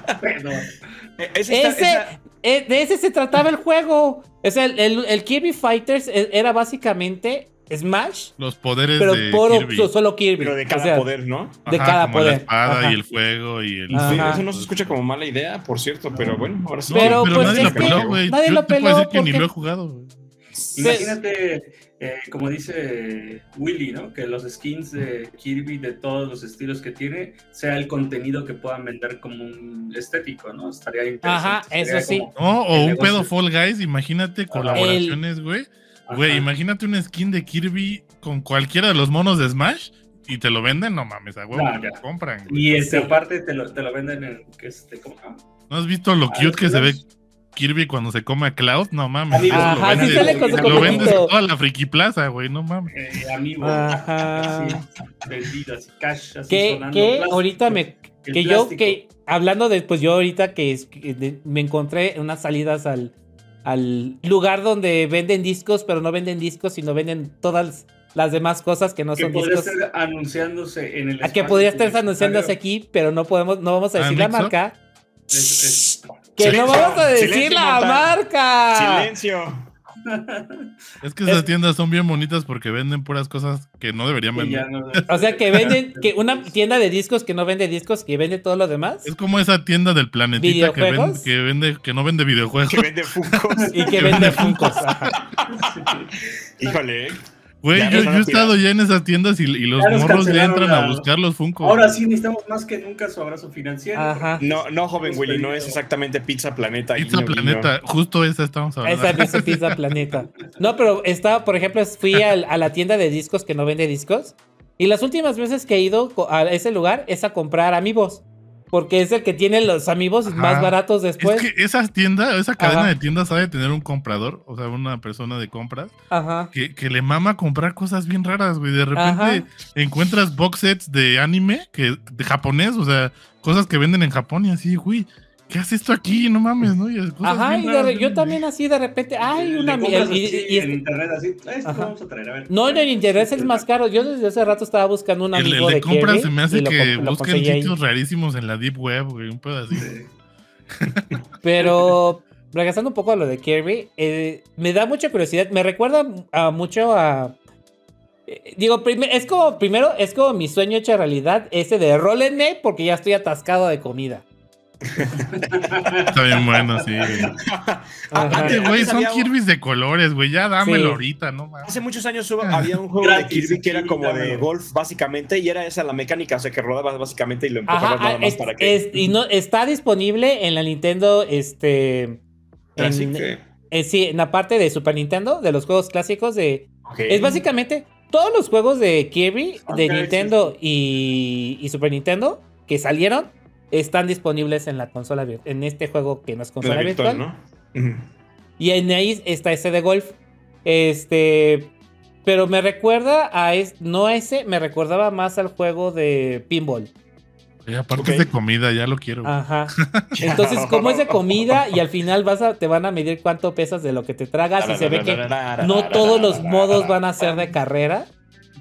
Eh, ese está- Ese, esa- eh, de ese se trataba el juego. O sea, el, el- el Kirby Fighters e- era básicamente Smash, Los poderes pero de por Kirby. solo Kirby. pero de O cada sea, poder, ¿no? de Ajá, cada como poder. La espada Ajá. y el fuego y el. Sí, eso no se escucha como mala idea, por cierto, pero bueno, ahora sí. Pero, pero, pues, nadie lo que peló, güey. nadie Yo lo te puedo peló decir que ni lo he jugado, güey. imagínate, eh, como dice Willy, ¿no? Que los skins de Kirby, de todos los estilos que tiene, sea el contenido que puedan vender como un estético, ¿no? Estaría interesante. Ajá, Sería eso sí. como- No, o un negocio. pedo Fall Guys, imagínate colaboraciones, güey. Güey, imagínate un skin de Kirby con cualquiera de los monos de Smash y te lo venden, no mames, a huevo, te lo compran. güey. Y este, Sí. aparte te lo, te lo venden en. Este, ¿cómo? ¿No has visto lo Ah, cute que se ve ¿sí? Kirby cuando se come a Cloud? No mames. Ajá, lo sí vendes- sale con su Lo vendes en toda la friki plaza, güey, no mames. eh, amigo. Ajá. Así, vendido, así, cash, así Que, sonando, plástico. ahorita me. El Que yo, plástico. que hablando de, pues yo ahorita que, es- que de- me encontré unas salidas al, al lugar donde venden discos, pero no venden discos, sino venden todas las demás cosas que no que son podría discos. estar anunciándose en el A que espacio podría estar anunciándose aquí, pero no podemos, no vamos a ¿Ah, decir la marca. Es- es- Que Silencio, no vamos a decir silencio, la mortal. marca. Silencio. Es que esas Es- tiendas son bien bonitas porque venden puras cosas que no deberían vender. no- O sea, que venden, que una tienda de discos que no vende discos, que vende todo lo demás. Es como esa tienda del planetita que, vende, ¿Videojuegos? que vende, que no vende videojuegos. Que vende Funkos. Y que vende Funkos. Híjole. Güey, yo, yo a he estado ya en esas tiendas y, y los Ya morros le entran a buscar los Funko. Ahora sí necesitamos más que nunca su abrazo financiero. Ajá. No, no, joven Willy, no es exactamente Pizza Planeta. Pizza guiño, guiño. Planeta, justo esa estamos hablando. Esa dice Pizza Planeta. No, pero estaba, por ejemplo, fui al- a la tienda de discos que no vende discos. Y las últimas veces que he ido a ese lugar es a comprar amigos. Porque es el que tiene los amigos Ajá. más baratos después. Es que esa tienda, esa cadena Ajá. de tiendas sabe tener un comprador, o sea, una persona de compras, Ajá. que, que le mama comprar cosas bien raras, güey. De repente encuentras box sets de anime, que, de japonés, o sea, cosas que venden en Japón y así, güey, ¿qué hace esto aquí? No mames, ¿no? Y cosas Ajá, y de yo también así de repente, ay, una compras y- y- y- en internet así. Esto Ajá. vamos a traer, a ver. No, en el interés es más caro. Yo desde hace rato estaba buscando un El, el amigo de de se me hace lo que lo busquen ahí. sitios rarísimos en la Deep Web, güey, un pedo así. Sí. Pero regresando un poco a lo de Kirby, eh, me da mucha curiosidad. Me recuerda a mucho a. eh, Digo, es como, primero, es como mi sueño hecho realidad, ese de rólenme porque ya estoy atascado de comida. Está bien bueno, sí. Aparte, güey, Antes son había Kirby's de colores, güey. Ya dámelo Sí. ahorita, no. Hace muchos años hubo- había un juego Gratis, de Kirby que era como de golf, básicamente, y era esa la mecánica, o sea, que rodabas básicamente y lo empujabas Ajá, nada ah, más es- para que. es- y no, está disponible en la Nintendo, este... Así en- que- eh, sí, en la parte de Super Nintendo, de los juegos clásicos de... Es básicamente todos los juegos de Kirby, de Nintendo y, y Super Nintendo que salieron están disponibles en la consola vir- en este juego que no es La consola virtual. virtual. Y en ahí está ese de golf. Este. Pero me recuerda a. es- no a ese, me recordaba más al juego de pinball. Y aparte es de comida, ya lo quiero. Ajá. Entonces, como es de comida y al final vas a, te van a medir cuánto pesas de lo que te tragas y se ve que no todos los modos van a ser de carrera.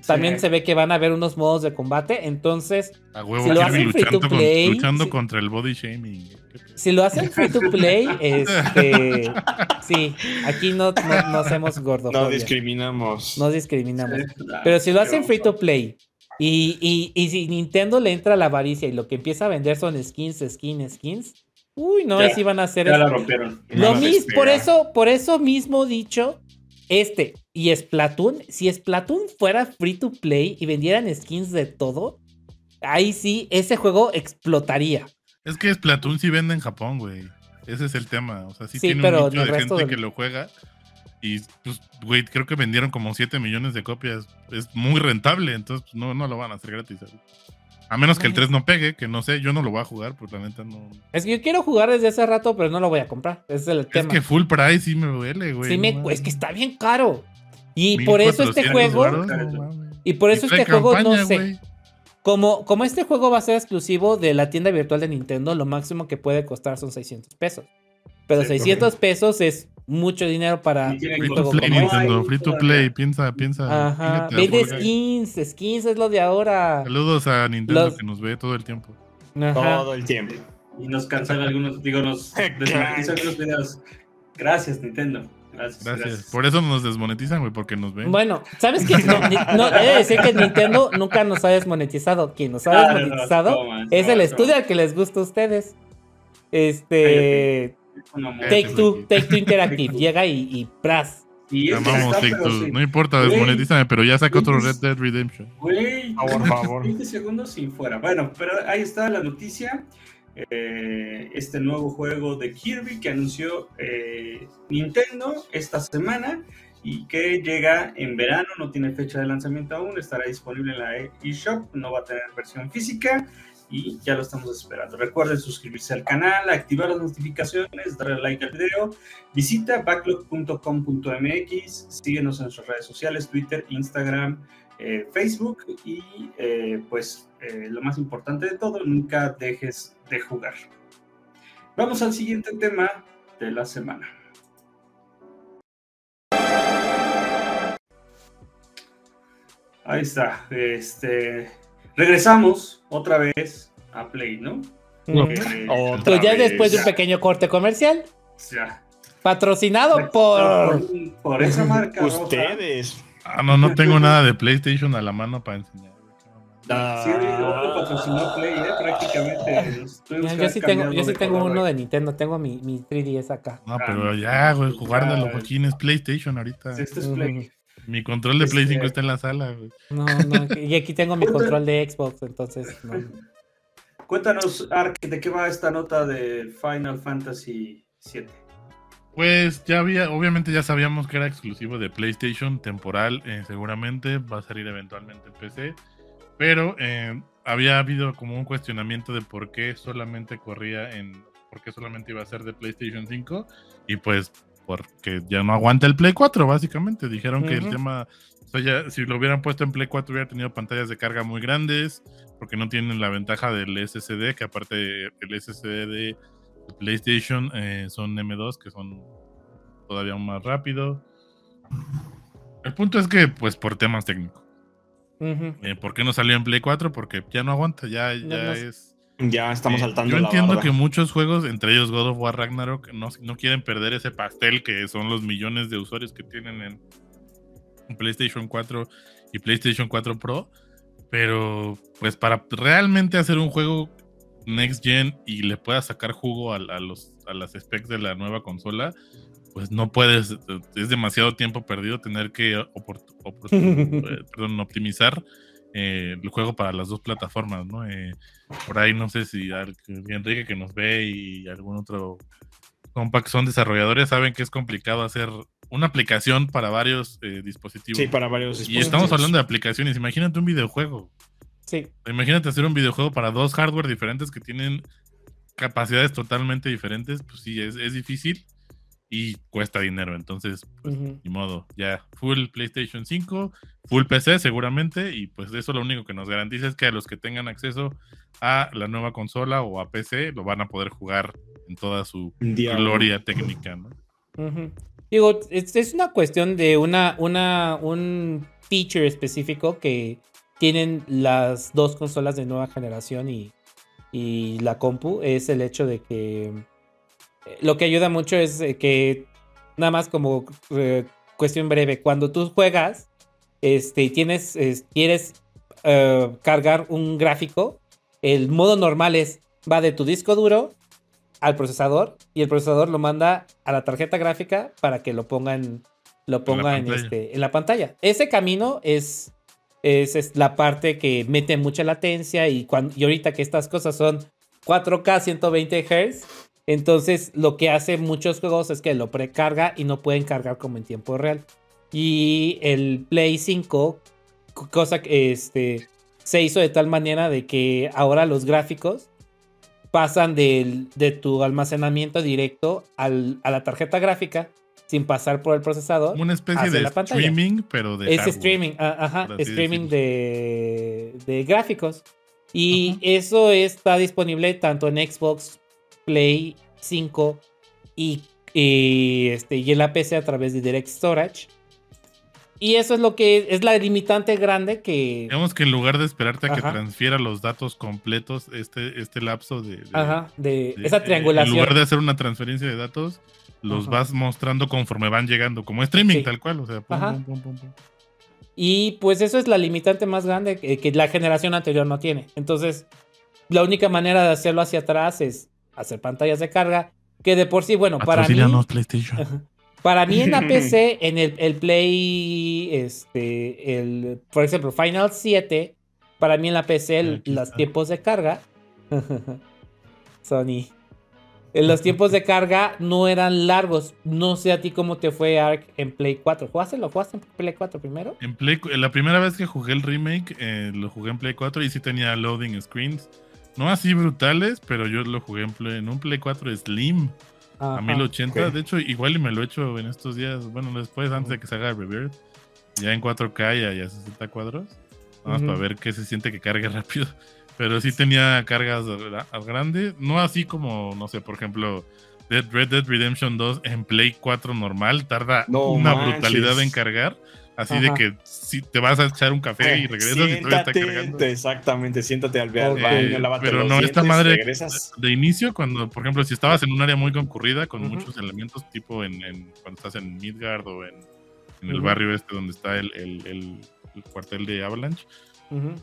También Sí. se ve que van a haber unos modos de combate. Entonces, A huevo, si lo hacen free to con- play, luchando contra el body shaming. Si lo hacen free to play, este. Sí, aquí no, no, no hacemos No gordofobia. discriminamos. No discriminamos. Pero si lo hacen free to play y, y, y si Nintendo le entra la avaricia y lo que empieza a vender son skins, skins, skins, uy, no, si van a hacer Ya eso. la rompieron. Lo a mismo, por eso, por eso mismo dicho, este y Splatoon, si Splatoon fuera free to play y vendieran skins de todo, ahí sí, ese juego explotaría. Es que Splatoon sí vende en Japón, güey. Ese es el tema. O sea, sí, Sí, tiene pero un nicho de gente del- que lo juega. Y, pues, güey, creo que vendieron como 7 millones de copias. Es muy rentable, entonces pues, no, no lo van a hacer gratis. ¿sabes? A menos que el 3 no pegue, que no sé, yo no lo voy a jugar, porque la neta no. Es que yo quiero jugar desde hace rato, pero no lo voy a comprar. Ese es el Es tema. que full price sí me duele, güey. Sí me- es que está bien caro. Y por eso este 1400 juego, no y por eso este juego, no sé. Como, como este juego va a ser exclusivo de la tienda virtual de Nintendo, lo máximo que puede costar son 600 pesos. Pero Sí, 600 pesos es mucho dinero para Free to play, este. Nintendo, free to play, piensa, piensa. Ajá. Vende skins, skins es lo de ahora. Saludos a Nintendo Los- que nos ve todo el tiempo. Ajá. Todo el tiempo. Y nos cancelan algunos, digo, nos desmonetizan algunos videos. Gracias, Nintendo. Gracias. Gracias. Por eso nos desmonetizan, güey, porque nos ven. Bueno, ¿sabes qué? No, no, he de decir que Nintendo nunca nos ha desmonetizado. Quien nos ha Ah, no, no, desmonetizado toma, es el no. estudio al que les gusta a ustedes. Este. Take Two. Take Two Interactive. Llega y, y pras. Y Te es que amamos, está, Take pero Two. sí. No importa, desmonetízame, pero ya saca otro Red Dead Redemption. Güey, Por favor. 20 segundos sin fuera. Bueno, pero ahí está la noticia. Eh, este nuevo juego de Kirby que anunció eh, Nintendo esta semana y que llega en verano, no tiene fecha de lanzamiento aún, estará disponible en la eShop, no va a tener versión física y ya lo estamos esperando. Recuerden suscribirse al canal, activar las notificaciones, darle like al video, visita backlog.com.mx, síguenos en nuestras redes sociales, Twitter, Instagram, eh, Facebook y eh, pues eh, lo más importante de todo, nunca dejes de jugar. Vamos al siguiente tema de la semana. Ahí está. Este, regresamos otra vez a Play, ¿no? Ujú. Eh, Otra ya vez. después de un pequeño corte comercial, ya. patrocinado por. por, por esa marca. roja. Ustedes. Ah, no, no tengo nada de PlayStation a la mano para enseñar. Sí, patrocinó Play, eh, prácticamente. Yo sí tengo, yo sí tengo color, uno de Nintendo, tengo mi, mi 3DS acá. No, pero ya, güey, jugárdalo, Ah, Joaquín, es PlayStation ahorita. Este es Play. Mi control de Play Este- 5 está en la sala, güey. No, no, y aquí tengo mi control de Xbox, entonces no. Cuéntanos, Ark, ¿de qué va esta nota de Final Fantasy VII? Pues ya había, obviamente ya sabíamos que era exclusivo de PlayStation, temporal, eh, seguramente va a salir eventualmente en PC, pero eh, había habido como un cuestionamiento de por qué solamente corría en, por qué solamente iba a ser de PlayStation 5 y pues porque ya no aguanta el Play 4, básicamente. Dijeron que el tema, o sea, ya, si lo hubieran puesto en Play 4 hubiera tenido pantallas de carga muy grandes, porque no tienen la ventaja del SSD, que aparte el SSD de PlayStation eh, son M2, que son todavía más rápido. El punto es que, pues, por temas técnicos. Eh, ¿Por qué no salió en Play 4? Porque ya no aguanta, ya, ya no- es... Ya estamos Eh, saltando Yo la entiendo que muchos juegos, entre ellos God of War Ragnarok, no, no quieren perder ese pastel que son los millones de usuarios que tienen en, en PlayStation 4 y PlayStation 4 Pro. Pero, pues, para realmente hacer un juego Next Gen y le pueda sacar jugo a, a los, a las specs de la nueva consola, pues no puedes, es demasiado tiempo perdido tener que eh, perdón, optimizar eh, el juego para las dos plataformas, ¿no? Eh, por ahí no sé si Enrique que nos ve y algún otro compa que son desarrolladores saben que es complicado hacer una aplicación para varios eh, dispositivos. Sí, para varios y estamos hablando de aplicaciones. Imagínate un videojuego. Sí. Imagínate hacer un videojuego para dos hardware diferentes que tienen capacidades totalmente diferentes. Pues sí, es, es difícil y cuesta dinero. Entonces, pues, ni modo. Ya, full PlayStation 5, full PC seguramente. Y pues eso lo único que nos garantiza es que a los que tengan acceso a la nueva consola o a PC lo van a poder jugar en toda su Diablo. gloria técnica, ¿no? Digo, es, es una cuestión de una, una, un feature específico que tienen las dos consolas de nueva generación y, y la compu. Es el hecho de que lo que ayuda mucho es eh, que, nada más como eh, cuestión breve, cuando tú juegas este, y tienes, es- quieres eh, cargar un gráfico, el modo normal es, va de tu disco duro al procesador y el procesador lo manda a la tarjeta gráfica para que lo ponga en, lo ponga en, este, en la pantalla. Ese camino es, es, es la parte que mete mucha latencia y, cuando, y ahorita que estas cosas son 4K 120 Hz, entonces lo que hace muchos juegos es que lo precarga y no pueden cargar como en tiempo real. Y el Play 5, co- cosa que este, se hizo de tal manera de que ahora los gráficos pasan del- de tu almacenamiento directo al- a la tarjeta gráfica sin pasar por el procesador. Una especie de la pantalla. streaming, pero de Es hardware. streaming, a- ajá, streaming de, de gráficos. Y eso está disponible tanto en Xbox, Play 5 y, y, este, y en la PC a través de Direct Storage. Y eso es lo que es la limitante grande que... Digamos que en lugar de esperarte a que transfiera los datos completos, este, este lapso de, de- Ajá, de de- esa eh, triangulación. En lugar de hacer una transferencia de datos, los Ajá. vas mostrando conforme van llegando, como streaming, Sí. tal cual. O sea, pum, Ajá. pum, pum, pum, pum. Y pues eso es la limitante más grande que, que la generación anterior no tiene. Entonces, la única manera de hacerlo hacia atrás es hacer pantallas de carga, que de por sí, bueno, para mí, PlayStation. para mí en la PC, en el, el Play, este, el, por ejemplo, Final 7, para mí en la PC, el- los está. tiempos de carga, Sony, en los tiempos de carga no eran largos. No sé a ti cómo te fue Ark en Play 4. ¿Jugaste? ¿Lo jugaste en Play 4 primero? En Play, la primera vez que jugué el remake, eh, lo jugué en Play 4 y sí tenía loading screens. No así brutales, pero yo lo jugué en, Play- en un Play 4 Slim a Ajá. 1080. ok. De hecho, igual y me lo he hecho en estos días. Bueno, después, antes de que se haga Rebirth. Ya en 4K y a- y a 60 cuadros. Vamos Ujú. para ver qué se siente que cargue rápido. Pero sí tenía cargas gra- grandes. No así como, no sé, por ejemplo, Dead, Red Dead Redemption 2 en Play 4 normal. Tarda No una manches. brutalidad en cargar. Así de que si te vas a echar un café y regresas y todavía está Siéntate, cargando. Exactamente, siéntate al, al baño, lávate pero los no, esta dientes, madre- regresas. De inicio, cuando, por ejemplo, si estabas en un área muy concurrida con muchos elementos, tipo en, en- cuando estás en Midgard o en, en el barrio este donde está el, el- el- el cuartel de Avalanche, Ujú.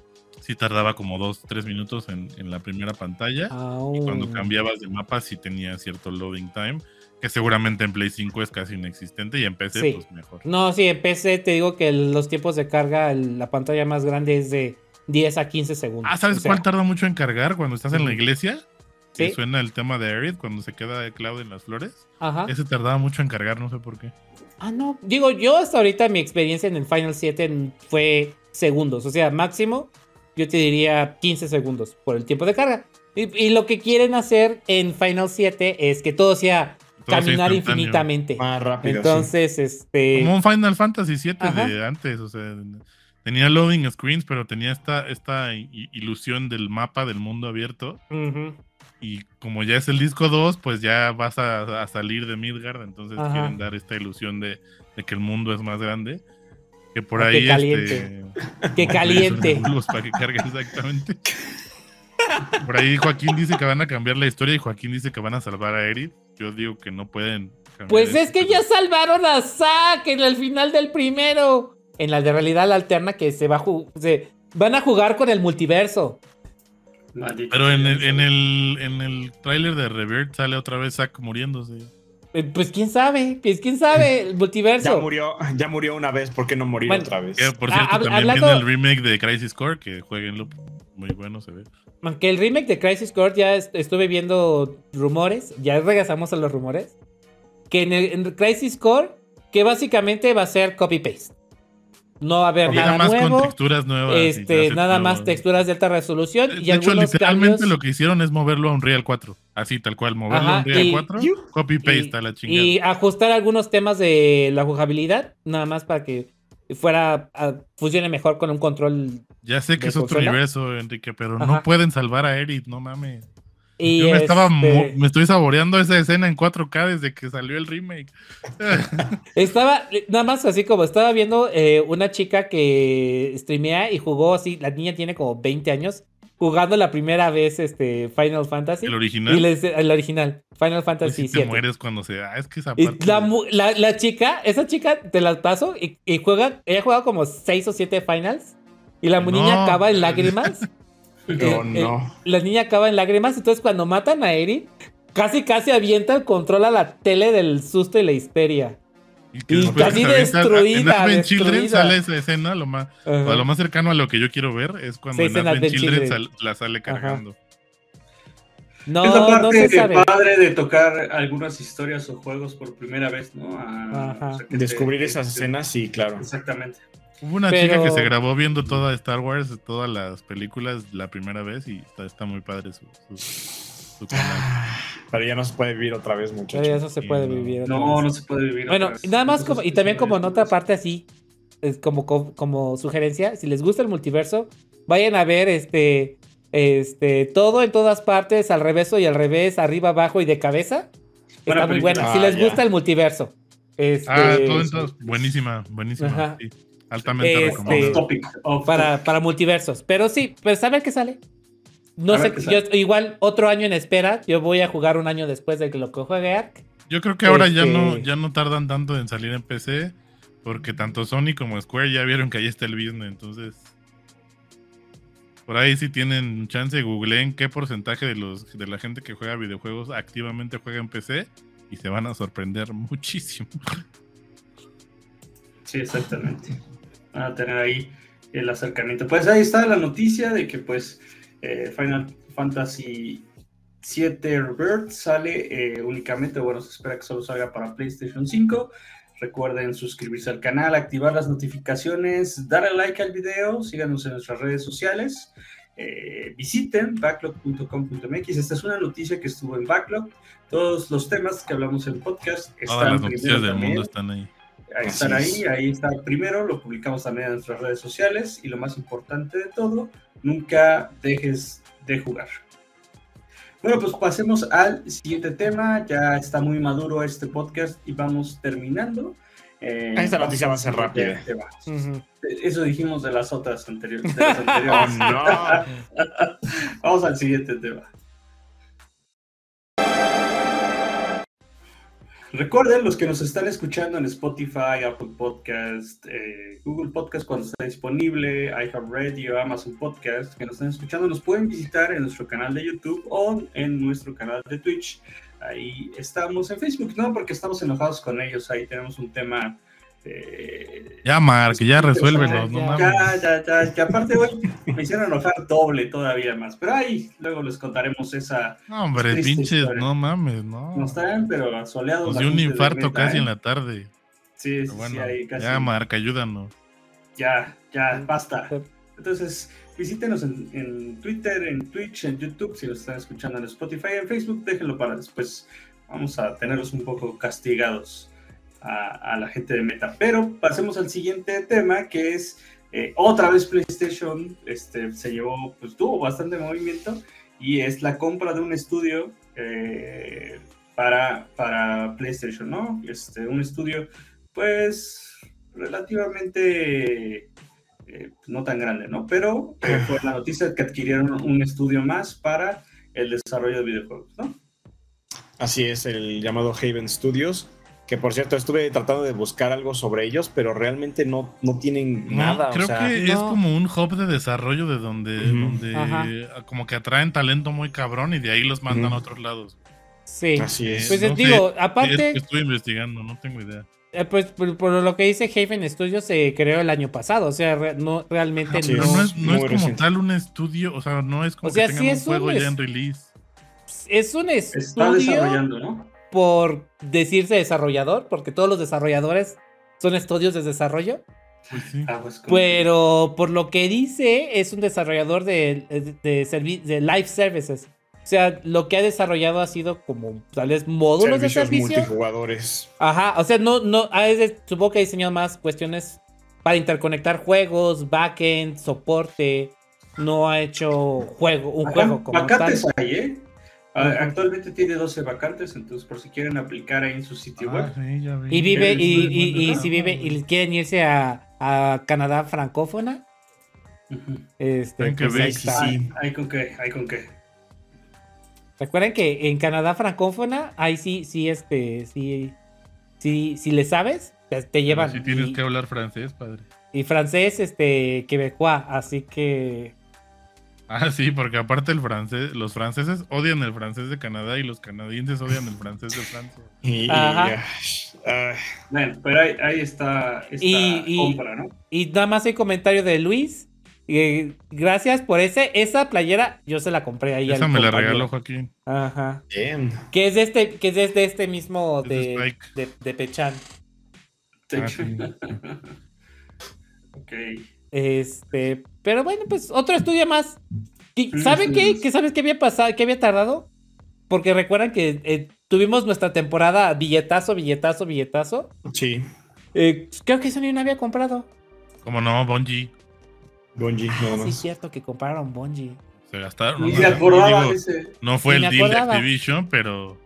sí tardaba como dos, tres minutos en, en la primera pantalla. Y cuando cambiabas de mapa sí tenía cierto loading time, Que seguramente en Play 5 es casi inexistente y en PC, Sí. pues mejor. No, sí, en PC te digo que los tiempos de carga, la pantalla más grande es de 10 a 15 segundos. Ah, ¿sabes O sea, cuál tarda mucho en cargar cuando estás en la iglesia? Que Sí. suena el tema de Aerith cuando se queda Cloud en las flores. Ajá. Ese tardaba mucho en cargar, no sé por qué. Ah, no. Digo, yo hasta ahorita mi experiencia en el Final 7 en- fue segundos. O sea, máximo, yo te diría 15 segundos por el tiempo de carga. Y, y lo que quieren hacer en Final 7 es que Todo sea caminar infinitamente. Más rápido. sí. Entonces, este. Como un Final Fantasy VII Ajá. de antes, o sea, tenía loading screens, pero tenía esta, esta ilusión del mapa del mundo abierto. ujú. Y como ya es el disco 2, pues ya vas a, a salir de Midgard, entonces Ajá. quieren dar esta ilusión de, de que el mundo es más grande. Que por Ah, ahí. qué caliente. este, Qué caliente. para que cargue exactamente. Por ahí Joaquín dice que van a cambiar la historia y Joaquín dice que van a salvar a Eric. Yo digo que no pueden. cambiar Pues es que pero- ya salvaron a Zack en el final del primero. En la de realidad alterna que se va a ju- se van a jugar con el multiverso. Maldito Pero en el, en el, en el tráiler de Revert sale otra vez Zack muriéndose. Eh, Pues quién sabe, pues quién sabe, el multiverso. Ya murió, ya murió una vez, ¿por qué no morir Bueno, otra vez? Que por Ah, cierto, también hablando- viene el remake de Crisis Core, que jueguenlo. Muy bueno se ve. Aunque el remake de Crisis Core ya est- estuve viendo rumores, ya regresamos a los rumores, que en, el, en Crisis Core, que básicamente va a ser copy-paste. No va a haber Nada nada más nuevo, con texturas nuevas. este, nada más texturas de alta resolución De y hecho, algunos literalmente cambios. lo que hicieron es moverlo a Unreal 4. Así, tal cual, moverlo Ajá, a Unreal y- 4, y- copy paste y, a la chingada. y ajustar algunos temas de la jugabilidad, nada más para que fuera a- funcione mejor con un control. ya sé que de es otro consola. universo, Enrique, pero no pueden salvar a Eric, no mames. Y Yo me estaba este, me estoy saboreando esa escena en 4K desde que salió el remake. Estaba, nada más así como estaba viendo eh, una chica que streamea y jugó así, la niña tiene como 20 años, jugando la primera vez este Final Fantasy. el original. Y les- el original, Final Fantasy si te 7. mueres cuando se ah, es que esa Y parte la, la- la chica, esa chica te la paso y, y juega, ella juega como 6 o 7 finals y la No. niña acaba en lágrimas. No, Eh, eh, no. la niña acaba en lágrimas, entonces cuando matan a Eri, casi casi avienta el control a la tele del susto y la histeria. que y después casi destruida, En Children sale esa escena, lo más, lo más cercano a lo que yo quiero ver es cuando Sí, en Advent Children, Children. sal- la sale Ajá. cargando. No, es la no parte se sabe. padre de tocar algunas historias o juegos por primera vez, ¿no? A- Ajá. o sea, que Descubrir te- esas te- escenas, sí, claro. Exactamente. Hubo una Pero- chica que se grabó viendo toda Star Wars, todas las películas la primera vez y está, está muy padre su, su, su canal. Pero ya no se puede vivir otra vez, Pero muchachos. eso se Sí, puede no. vivir. otra No, vez. no se puede vivir. Bueno, otra vez. nada más como, y también como nota aparte así, es como, co- como sugerencia, si les gusta el multiverso, vayan a ver este, este, todo en todas partes, al revés y al revés, arriba, abajo y de cabeza. Buena Está muy buena. Si Ah, les ya. gusta el multiverso. Este, Ah, todo en todo. Buenísima, buenísima. Ajá. sí. Altamente Este- recomendado. topic, para, para multiversos. Pero sí, pues a ver qué sale. No A sé, yo sale. igual otro año en espera. Yo voy a jugar un año después de que lo que juegue Ark. Yo creo que ahora ya Este- no ya no tardan tanto en salir en PC porque tanto Sony como Square ya vieron que ahí está el business, entonces por ahí si tienen chance googleen qué porcentaje de los de la gente que juega videojuegos activamente juega en PC y se van a sorprender muchísimo. Sí, exactamente. Van a tener ahí el acercamiento. Pues ahí está la noticia de que pues eh, Final Fantasy 7 Rebirth sale eh, únicamente, bueno, se espera que solo salga para PlayStation 5. Recuerden suscribirse al canal, activar las notificaciones, darle like al video, síganos en nuestras redes sociales. eh, visiten backlog.com.mx. Esta es una noticia que estuvo en Backlog. Todos los temas que hablamos en el podcast están Todas las noticias del también. mundo están ahí. Ahí están es. ahí, ahí está primero, lo publicamos también en nuestras redes sociales y lo más importante de todo, nunca dejes de jugar. Bueno, pues pasemos al siguiente tema, ya está muy maduro este podcast y vamos terminando. Eh, Esta noticia va a ser rápida. Eso dijimos de las otras anteriores. de las Oh, anteriores. no. Vamos al siguiente tema. Recuerden, los que nos están escuchando en Spotify, Apple Podcast, eh, Google Podcast cuando está disponible, iHeartRadio, Amazon Podcast, que nos están escuchando, nos pueden visitar en nuestro canal de YouTube o en nuestro canal de Twitch. Ahí estamos en Facebook, no porque estamos enojados con ellos, ahí tenemos un tema eh, ya, Mark, ya resuélvelo. No ya, ya, ya, ya, aparte hoy me hicieron enojar doble todavía más. Pero ahí luego les contaremos esa. No, hombre, pinches, no mames, no. No están, pero soleados. Nos dio un infarto casi en ¿eh? la tarde. Sí, sí, sí, ahí casi. Ya, Mark, ayúdanos. Ya, ya, basta. Entonces, visítenos en, en, Twitter, en Twitch, en YouTube, si lo están escuchando en Spotify, en Facebook, déjenlo para después. Vamos a tenerlos un poco castigados a, la gente de Meta. Pero pasemos al siguiente tema, que es eh, otra vez PlayStation este, se llevó, pues tuvo bastante movimiento y es la compra de un estudio eh, para, para PlayStation, ¿no? Este, un estudio, pues, relativamente eh, no tan grande, ¿no? Pero fue la noticia que adquirieron un estudio más para el desarrollo de videojuegos, ¿no? Así es, el llamado Haven Studios que por cierto estuve tratando de buscar algo sobre ellos, pero realmente no, no tienen nada. Creo que es como un hub de desarrollo de donde, donde como que atraen talento muy cabrón y de ahí los mandan a otros lados. Sí, así es. Pues digo, aparte. estoy investigando, no tengo idea. Eh, pues por, lo que dice Haven Studios se creó el año pasado, o sea, no realmente no, no, es, no es como tal un estudio, o sea, no es como que tengan un juego ya en release. Es un estudio. Está desarrollando, ¿no? Por decirse desarrollador, porque todos los desarrolladores son estudios de desarrollo. Pues sí. Ah, pues, Pero por lo que dice, es un desarrollador de, de, de, live services. O sea, lo que ha desarrollado ha sido como tal vez módulos de servicio. multijugadores. Ajá, o sea, no, no, supongo que ha diseñado más cuestiones para interconectar juegos, backend, soporte. No ha hecho juego, un juego como tal. Hay, ¿eh? Actualmente tiene 12 vacantes, entonces por si quieren aplicar ahí en su sitio ah, web. y vive, y, si vive, y quieren irse a, Canadá francófona. Este, pues ahí está. Hay con qué, hay con qué. Recuerden que en Canadá francófona, ahí sí, sí, este, sí, sí, si le sabes, te, llevan. si tienes que hablar francés, padre. Y francés, este, quebecois, así que Ah, sí, porque aparte el francés, los franceses odian el francés de Canadá y los canadienses odian el francés de Francia. Y, bueno, pero ahí, está esta y, compra, ¿no? Y nada más el comentario de Luis. gracias por ese. Esa playera yo se la compré ahí. Esa me la regaló Joaquín. Ajá. Bien. Que es de este, que es de este mismo de, de, Pechan. Ah, ok. Este, pero bueno, pues otro estudio más. ¿Saben qué? ¿Qué sabes qué había pasado? ¿Qué había tardado? Porque recuerdan que eh, tuvimos nuestra temporada billetazo, billetazo, billetazo. Sí. Eh, creo que Sony no había comprado. Como no, Bungie. Bungie, ah, Sí, es cierto que compraron Bungie. Se gastaron. Y se acordaba ese. No fue el deal de Activision, pero.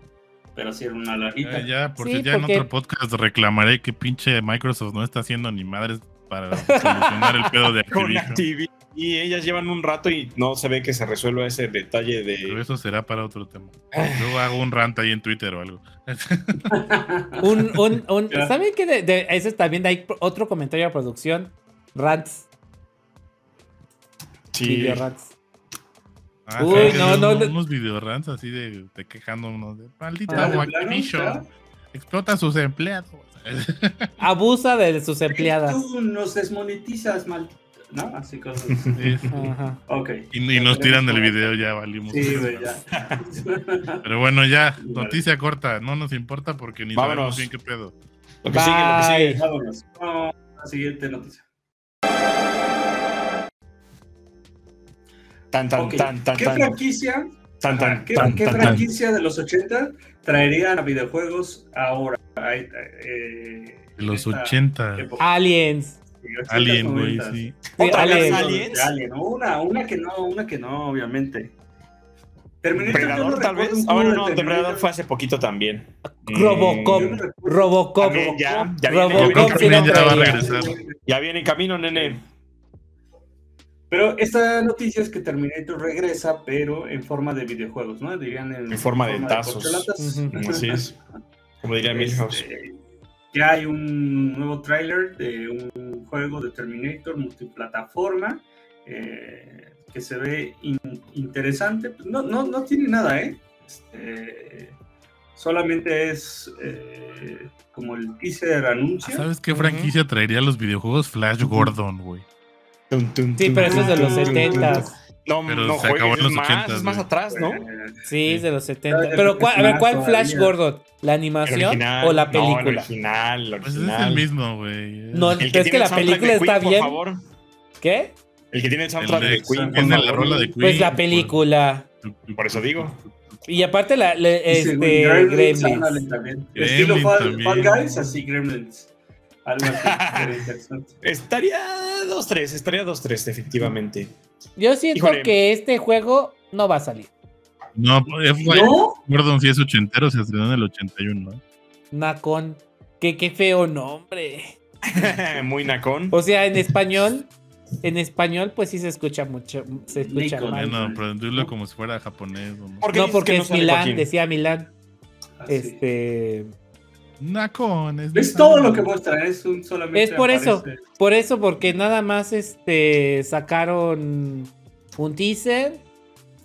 Pero sí era una larguita. ya, porque ya en otro podcast reclamaré que pinche Microsoft no está haciendo ni madres para solucionar el pedo de Activision. Y ellas llevan un rato y no se ve que se resuelva ese detalle de. Pero eso será para otro tema. Luego hago un rant ahí en Twitter o algo. un, un, un ¿Saben que de, de, eso también hay otro comentario de producción? Rants. Sí. Video rants. Ah, Uy, no, no, Unos video rants así de, de quejándonos de maldita ah, Activision. Explota a sus empleados. Abusa de sus empleadas. Tú nos desmonetizas, maldito. ¿No? Así cosas. Ok. Y, nos tiran del video, ya valimos. Sí, ya. Pero bueno, ya, noticia corta. No nos importa porque ni sabemos bien qué pedo. Lo que sigue, lo que sigue. Vámonos. Vamos a la siguiente noticia. Tan, tan, tan, tan, ¿Qué franquicia? Tan, tan, ¿Qué, ¿qué franquicia de los 80 traerían a videojuegos ahora? Eh, de los 80. Aliens. Alien, güey, sí. Aliens. Alien, una, una que no, una que no, obviamente. Terminator tal vez. Ah, bueno, no, Depredador fue hace poquito también. Robocop. Mm. Robocop. ya, ya, Robocop viene, ya, va a regresar. Ya viene en camino, nene. Pero esta noticia es que Terminator regresa, pero en forma de videojuegos, ¿no? Dirían en, forma, de tazos. Así es. Como diría Milhouse. Este, ya hay un nuevo tráiler de un juego de Terminator multiplataforma eh, que se ve in- interesante. Pues no, no, no tiene nada, ¿eh? Este, solamente es eh, como el teaser anuncio. ¿Sabes qué franquicia traería los videojuegos? Flash Gordon, güey. Tum, tum, Sí, pero eso es de los tum, tum, 70 tum. No, Pero no se acabó juegues, en los es más, 80s, es más atrás, ¿no? Sí, es de los 70. Todavía Pero, no ¿cuál- a ver, ¿cuál. Flash Gordon? ¿La El animación original, o la No, el película? original, el Pues es original. el mismo, güey. No, El Pero es tiene que la el película de está Queen, bien. Por favor. ¿Qué? El que tiene el El soundtrack de- de Queen, por tiene la favor. rola de Pues la Queen, película. Por eso digo. Y aparte, la, la- este, Gremlins, Gremlins. también. Gremlins Estilo Fall. Fall Guys, así Gremlins. Algo así. interesante. Estaría 2-3, estaría 2-3, efectivamente. Yo siento Híjole. que este juego no va a salir. No, eh, fue- ¿No? Gordon sí es ochentero, se estrenó en el 81, ¿no? Nacon. Qué, qué feo nombre. Muy nacón. O sea, en español, en español, pues sí se escucha mucho. Se escucha Nikon, mal. Bueno, pero dilo como si fuera japonés. no. ¿Por No, porque que no es Milán, Joaquín? decía Milán. Así. Este. Nacon, es, Es todo lo que muestran, es un solamente. Es por eso. Por eso, porque nada más este sacaron un teaser.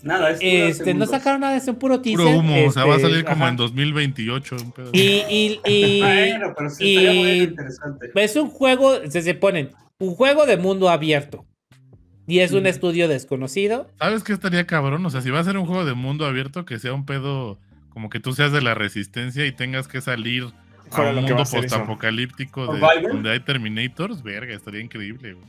Nada, es Este, no sacaron nada, es un puro teaser. Puro humo, o sea, va a este, salir como ajá. en 2028. un pedo. Y, y, y- Bueno, pero sí muy interesante. es un juego, se, se ponen, un juego de mundo abierto. Y es un Mm. estudio desconocido. ¿Sabes qué estaría cabrón? O sea, si va a ser un juego de mundo abierto, que sea un pedo como que tú seas de la resistencia y tengas que salir a Fuera un lo mundo postapocalíptico donde hay Terminators, verga, estaría increíble, güey.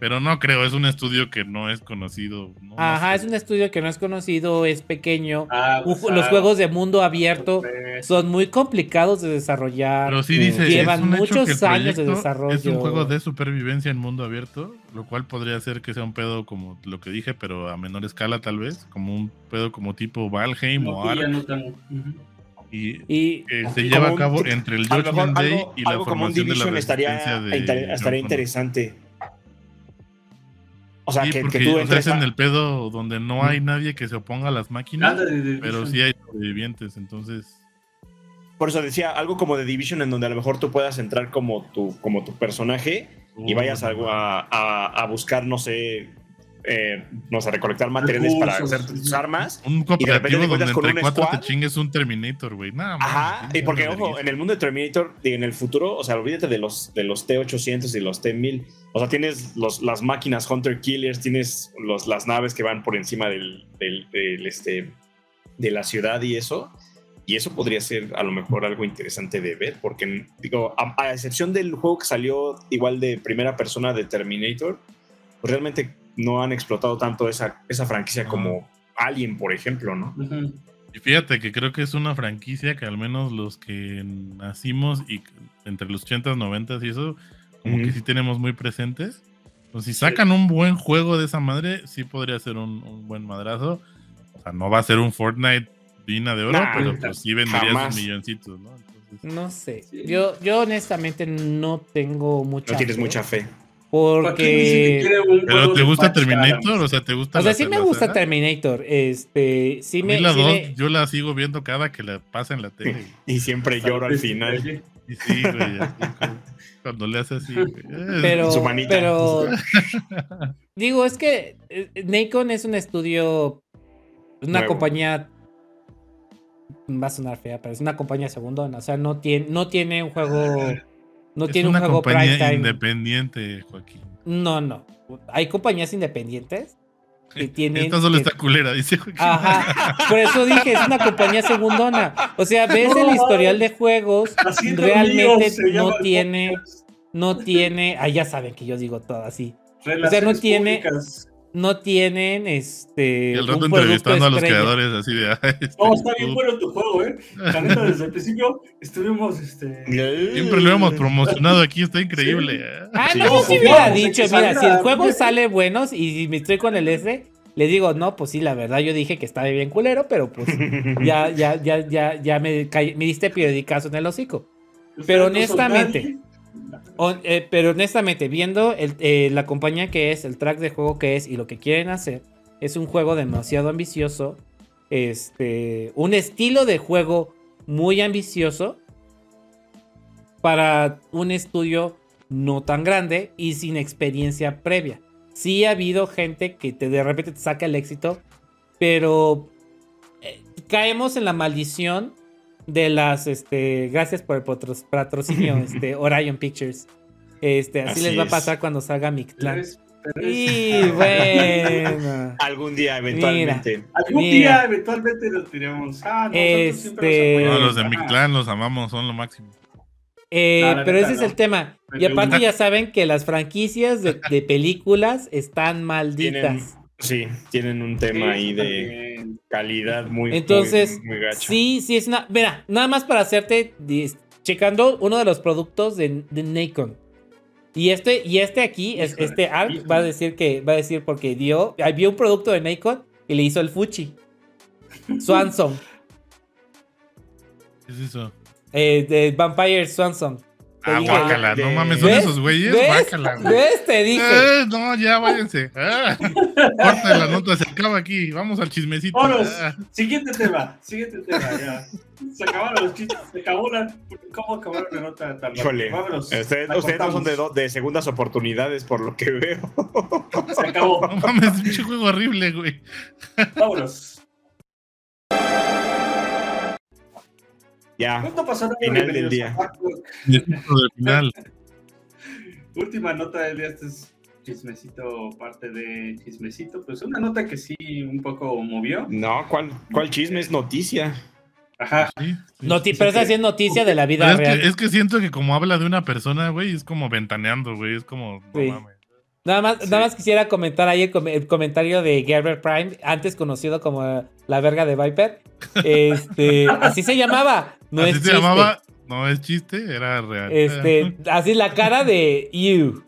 Pero no creo, es un estudio que no es conocido. no- no Ajá, sé. es un estudio que no es conocido, es pequeño. Ah, pues, Los ah, juegos de mundo abierto pues, son muy complicados de desarrollar. Pero sí dice, Llevan muchos años de desarrollo. Es un juego de supervivencia en mundo abierto, lo cual podría ser que sea un pedo como lo que dije, pero a menor escala tal vez, como un pedo como tipo Valheim no, o. Ujú. Y Y que se lleva a cabo entre el Judgment Day algo, y la algo como un formación de la Division estaría, de inter- estaría interesante. O sea, Sí, que, porque, que tú o sea, entres es en a- el pedo donde no hay nadie que se oponga a las máquinas, pero sí hay sobrevivientes, entonces Por eso decía, algo como de Division en donde a lo mejor tú puedas entrar como tu, como tu personaje y uh, vayas a, a- a buscar, no sé, eh, no sé, recolectar materiales para Recursos. hacer tus armas. un repente te cooperativo donde encuentras con un cuatro squad. te chingues un Terminator, güey. Nada más. Ajá, y porque, ojo, en el mundo de Terminator, en el futuro, o sea, olvídate de los, de los T-800 y los T-1000. O sea, tienes los, las máquinas Hunter Killers, tienes los, las naves que van por encima del, del- del, este, de la ciudad y eso. Y eso podría ser a lo mejor algo interesante de ver, porque, digo, a, a excepción del juego que salió igual de primera persona de Terminator, pues realmente no han explotado tanto esa, esa franquicia como Alien, por ejemplo, ¿no? Y fíjate que creo que es una franquicia que al menos los que nacimos y entre los 80s, 90s y eso, como que sí tenemos muy presentes. Pues si sacan un buen juego de esa madre, sí podría ser un, un buen madrazo. O sea, no va a ser un Fortnite Vina de oro, Nah, pero pues sí sus milloncitos, ¿no? Entonces, no sé. Sí. Yo, yo honestamente no tengo mucha. No tienes fe, mucha fe. Porque. ¿Pero te gusta Terminator? O sea, ¿te gusta O sea, la- sí me gusta? Terminator. Este. Sí A mí me. la sí dos, me- yo la sigo viendo cada que la pasa en la tele. Y siempre lloro al final. Y sí, güey, cuando le hace así, güey. Pero, Su manita. pero digo, es que eh, Nacon es un estudio, una Nuevo. compañía, va a sonar fea, pero es una compañía segundona, o sea, no tiene, no tiene un juego, no es tiene un una juego prime compañía time. independiente, Joaquín. No, no, hay compañías independientes que tienen... Esta solo que- está culera, dice Joaquín. Ajá, por eso dije, es una compañía segundona. O sea, ves el historial de juegos, realmente no tiene, no tiene, ah, ya saben que yo digo todo así. Relaciones tiene- públicas. No tienen este. Y el rato entrevistando a los estrella. creadores así de. "Ay, este, No, está bien tú". bueno tu juego, ¿eh? La neta, desde el principio estuvimos, este... Siempre lo hemos promocionado aquí, está increíble. ¿eh? Ah, Sí, no, yo sí, sí hubiera dicho, mira, si el juego bien. sale bueno y si me estoy con el S, le digo, no, pues sí, la verdad, yo dije que estaba bien culero, pero pues ya, ya, ya, ya, ya me, me diste periodicazo en el hocico. Pero honestamente. Eh, pero honestamente, viendo eh, la compañía que es, el track de juego que es y lo que quieren hacer, es un juego demasiado ambicioso. Este, un estilo de juego muy ambicioso. para un estudio no tan grande y sin experiencia previa. Sí ha habido gente que te, de repente te saca el éxito, pero eh, caemos en la maldición de las, este, gracias por el patro- patrocinio, este, Orion Pictures. Este, así, Así les va a pasar cuando salga Mictlán. Y bueno. Algún día, eventualmente. Algún Mira. día eventualmente los diremos. Ah, nosotros siempre Este- los No, los de Ajá. mi clan los amamos, son lo máximo. Eh, No, pero neta, ese es el tema. Me Y aparte pregunta- ya saben que las franquicias de, de películas están Tienen, malditas. Sí, tienen un tema ahí Sí, de también. calidad muy, Entonces, muy, muy gacho. sí, sí es una... Mira, nada más para hacerte... Checando uno de los productos de, de Nikon. Y este, y este aquí, es, este ARC va a decir que va a decir porque dio, vio un producto de Nikon y le hizo el Fuji. Swanson. ¿Qué es eso? eh, de Vampire Swanson. Te Ah, dije- guácala, no mames, son ¿Ves? esos güeyes, ¿Ves? guácala. güey. ¿Ves? Te dije. Eh, no, ya váyanse. Ah, corta la nota, se acaba aquí. Vamos al chismecito. Vámonos. Ah, Siguiente tema, siguiente tema, ya. Se acabaron los chistes, se acabó la. ¿Cómo acabaron la nota tan rápido? Híjole, Vámonos. ustedes, ustedes no son de, do- de segundas oportunidades, por lo que veo. Se acabó. no mames, pinche juego horrible, güey. Vámonos. Ya, Punto pasado. Final del día. del final. Última nota del día, este es chismecito, parte de chismecito. Pues una nota que sí un poco movió. no, ¿cuál, cuál chisme es noticia? Ajá. Sí, sí. Noti- pero es así es noticia de la vida es, real. que, es que siento que como habla de una persona, güey, es como ventaneando, güey. Es como, no Sí. mames. Nada más, Sí. nada más quisiera comentar ahí el, com- el comentario de Gerber Prime, antes conocido como la verga de Viper. Este, así se llamaba. No Así es se chiste. llamaba, no es chiste, era real. Este, así la cara de you.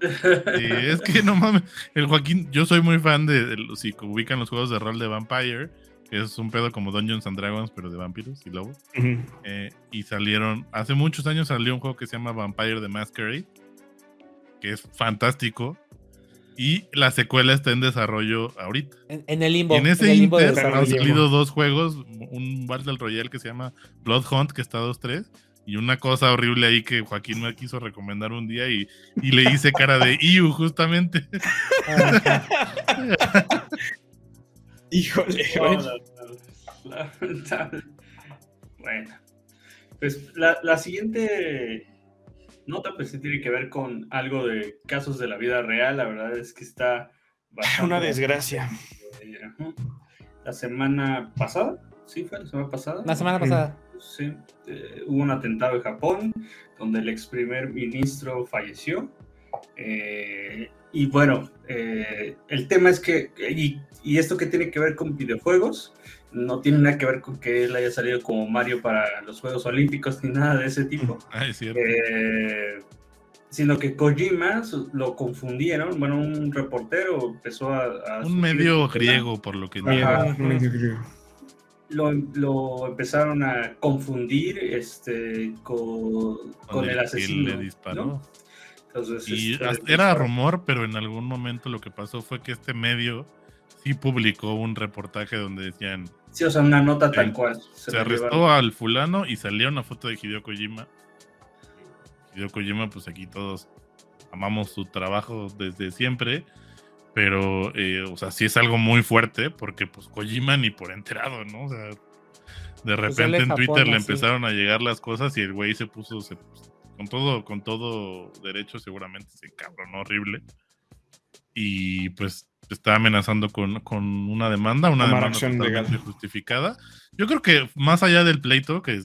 Sí, es que no mames. El Joaquín, yo soy muy fan de, de los- si ubican los juegos de rol de Vampire, que es un pedo como Dungeons and Dragons, pero de vampiros y lobos. Eh, y salieron, hace muchos años salió un juego que se llama Vampire the Masquerade, que es fantástico. Y la secuela está en desarrollo ahorita. En, en el limbo. Y en ese el limbo de inter desarrollo. han salido dos juegos, un Battle Royale que se llama Blood Hunt, que está 2-3, y una cosa horrible ahí que Joaquín me quiso recomendar un día y, y le hice cara de Iu, justamente. Híjole, No, güey. no, no, lamentable. Bueno, pues la, la siguiente nota pues sí tiene que ver con algo de casos de la vida real. La verdad es que está bastante- Una desgracia. Eh. La semana pasada, sí fue la semana pasada. La semana pasada. Sí, eh, hubo un atentado en Japón donde el ex primer ministro falleció. Eh, y bueno, eh, el tema es que, y, y esto que tiene que ver con videojuegos, no tiene nada que ver con que él haya salido como Mario para los Juegos Olímpicos ni nada de ese tipo. Ah, es cierto. Eh, sino que Kojima lo confundieron, bueno, un reportero empezó a... a un medio este griego, por lo que Ajá. entiendo. lo, lo empezaron a confundir este, con, con el, asesino. le disparó. ¿no? Entonces, Y este, era empezaron- rumor, pero en algún momento lo que pasó fue que este medio sí publicó un reportaje donde decían Sí, o sea, una nota tal cual. se, arrestó llevaron. al fulano y salió una foto de Hideo Kojima. Hideo Kojima, pues aquí todos amamos su trabajo desde siempre, pero, eh, o sea, sí es algo muy fuerte porque, pues, Kojima ni por enterado, ¿no? O sea, de él repente en Twitter Japón, le así. empezaron a llegar las cosas y el güey se puso, se- con todo, con todo derecho, seguramente se cabronó horrible. Y pues está amenazando con, con una demanda, una Tomar demanda legal. justificada. Yo creo que más allá del pleito, que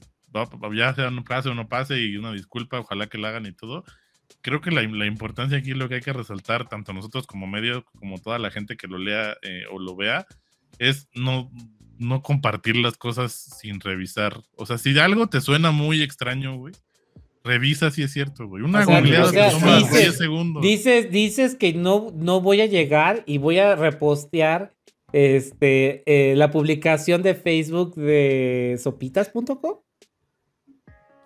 ya sea no pase o no pase y una disculpa, ojalá que la hagan y todo, creo que la, la importancia aquí lo que hay que resaltar, tanto nosotros como medio, como toda la gente que lo lea eh, o lo vea, es no, no compartir las cosas sin revisar. O sea, si algo te suena muy extraño, güey, revisa si es cierto, güey. Una O sea, googleada o te sea, toma dices- 10 segundos. Dices, dices que no, no voy a llegar y voy a repostear este, eh, la publicación de Facebook de sopitas.com.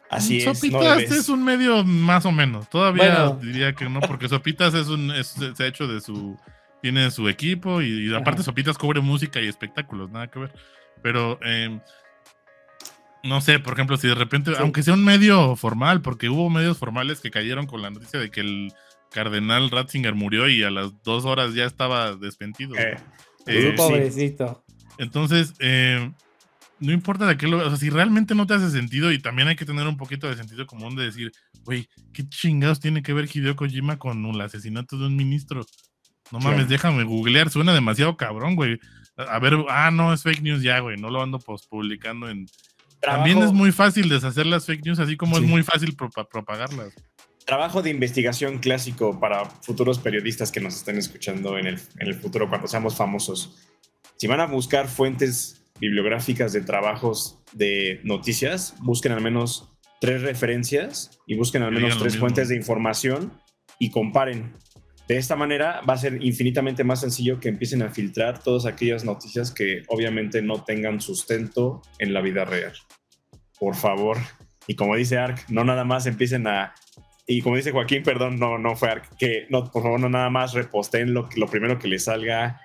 Así es. Sopitas es un medio más o menos. Todavía Bueno. diría que no, porque Sopitas es un es, se ha hecho de su tiene su equipo y, y aparte Ajá. Sopitas cubre música y espectáculos, nada que ver. Pero eh, no sé, por ejemplo, si de repente, Sí. aunque sea un medio formal, porque hubo medios formales que cayeron con la noticia de que el cardenal Ratzinger murió y a las dos horas ya estaba despentido. Eh, Eh, sí. Pobrecito. Entonces, eh, no importa de qué lo. O sea, si realmente no te hace sentido, y también hay que tener un poquito de sentido común de decir, güey, ¿qué chingados tiene que ver Hideo Kojima con el asesinato de un ministro? No mames, déjame googlear, suena demasiado cabrón, güey. A a ver, ah, no, es fake news ya, güey, no lo ando post publicando en. También Trabajo- es muy fácil deshacer las fake news, así como Sí. es muy fácil propa- propagarlas. Trabajo de investigación clásico para futuros periodistas que nos estén escuchando en el, en el futuro cuando seamos famosos. Si van a buscar fuentes bibliográficas de trabajos de noticias, busquen al menos tres referencias y busquen al menos tres fuentes de información y comparen. De esta manera va a ser infinitamente más sencillo que empiecen a filtrar todas aquellas noticias que obviamente no tengan sustento en la vida real. Por favor. Y como dice Ark, no nada más empiecen a y como dice Joaquín, perdón, no, no fue Ark, que no, por favor, no nada más reposten lo, lo primero que les salga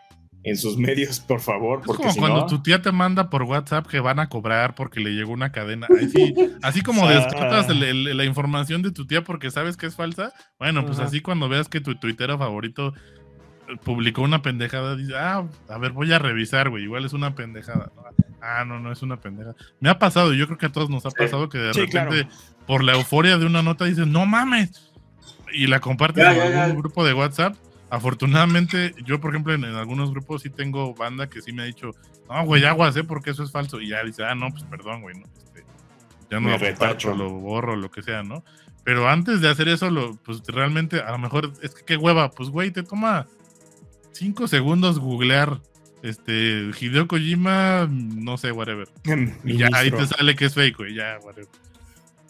en sus medios, por favor, Es porque como si cuando no, tu tía te manda por WhatsApp que van a cobrar porque le llegó una cadena. Así, así como descartas el- el- la información de tu tía porque sabes que es falsa. Bueno, pues Ajá. así cuando veas que tu tuitero favorito eh, publicó una pendejada, dices, ah, a ver, voy a revisar, güey. Igual es una pendejada. ¿no? Ah, no, no es una pendejada. Me ha pasado, y yo creo que a todos nos ha Sí. pasado que de Sí, repente, claro. por la euforia de una nota, dices, no mames. Y la compartes en algún grupo de WhatsApp. Afortunadamente, yo, por ejemplo, en, en algunos grupos sí tengo banda que sí me ha dicho, no, güey, aguas, ¿eh? Porque eso es falso. Y ya dice, ah, no, pues perdón, güey, no, este, ya no lo retacho. lo borro, lo que sea, ¿no? Pero antes de hacer eso, lo, pues realmente, a lo mejor, es que qué hueva, pues, güey, te toma cinco segundos googlear, este, Hideo Kojima, no sé, whatever. Y ya ahí te sale que es fake, güey, ya, whatever.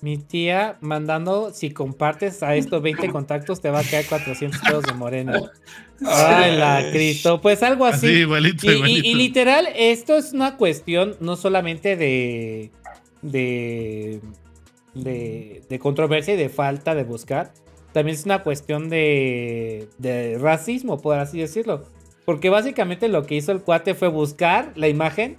Mi tía mandando, si compartes a estos 20 contactos, te va a caer 400 pesos de morena. Ay, la Cristo. Pues algo Así, así. igualito, Y, y- igualito. y literal, esto es una cuestión no solamente de, de, de, de controversia y de falta de buscar, también es una cuestión de, de racismo, por así decirlo. Porque básicamente lo que hizo el cuate fue buscar la imagen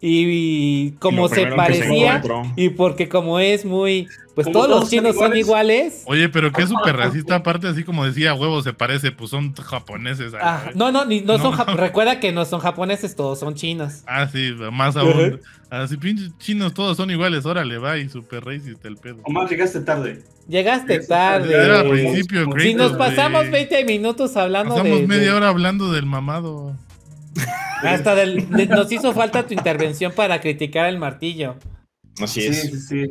y, y como se parecía y porque como es muy, pues todos los son chinos son iguales. Oye, pero qué súper racista, aparte, así como decía, huevo, se parece, pues son japoneses. Ah, no, no, ni- no, No. son recuerda que no son japoneses, todos son chinos. Ah, sí, más aún. Así pinches chinos, todos son iguales, órale, va, y súper racist el pedo. Omar, llegaste tarde. Llegaste tarde. Era al principio, si nos pasamos güey. 20 minutos hablando Pasamos de, media de- hora hablando del mamado. Hasta del- de- nos hizo falta tu intervención para criticar el martillo. Así Sí, es. sí, sí.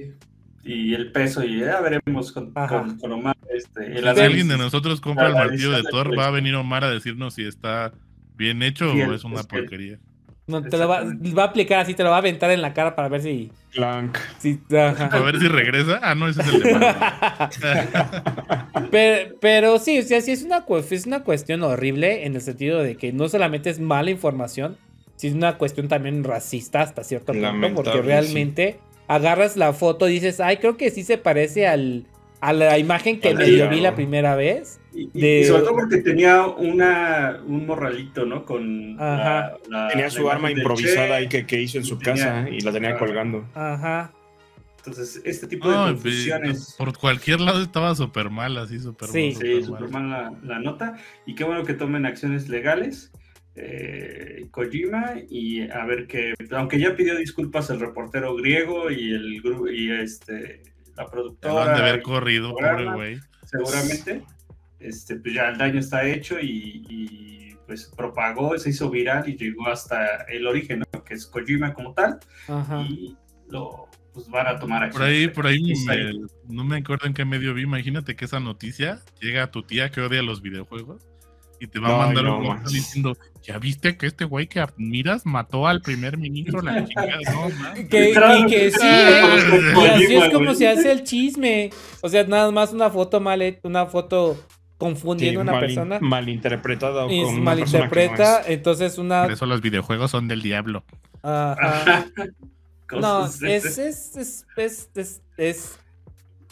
Y el peso, y ya veremos con, Ajá. con, con Omar. Este, el Si alguien de nosotros compra el martillo de Thor, va a venir Omar a decirnos si está bien hecho o es una es fiel. No, te lo va, va a aplicar así, te lo va a aventar en la cara para ver si. Clank. si. A ver si regresa. Ah, no, ese es el de. Pero, pero sí, o sea, sí es una, es una cuestión horrible en el sentido de que no solamente es mala información, sino es una cuestión también racista hasta cierto punto, Lamentable, porque realmente agarras la foto y dices, ay, creo que sí se parece al, a la imagen que medio diablo. vi la primera vez. Y, y- de- y sobre todo porque tenía una, un morralito, ¿no? Con Ajá. la- la- Tenía la su arma improvisada Che. ahí que, que hizo en su Tenía- casa y la tenía colgando. Ajá. Entonces, este tipo de No, confusiones. por cualquier lado estaba súper mal, así súper Sí. mal, Sí, súper súper mal. la, la nota. Y qué bueno que tomen acciones legales. eh, Kojima y a ver que, aunque ya pidió disculpas el reportero griego y el gru- y este la productora. van de haber y- corrido, programa. pobre güey. seguramente, este, pues ya el daño está hecho y, y, pues propagó, se hizo viral y llegó hasta el origen, ¿no? que es Kojima como tal, Ajá. y lo pues van a tomar Por ahí, por ahí, me- no me acuerdo en qué medio vi. Imagínate que esa noticia llega a tu tía que odia los videojuegos y te va a mandar no, un manches. diciendo: Ya viste que este güey que admiras mató al primer ministro, la chingada, no, man. Que, y que sí, ¿eh? Y así es como se hace el chisme. O sea, nada más una foto mal, una foto confundiendo a una mal, persona. malinterpretada o Y con una persona que no malinterpreta, es. entonces una. Por eso los videojuegos son del diablo. Ajá. No, es, es, es, es, es, es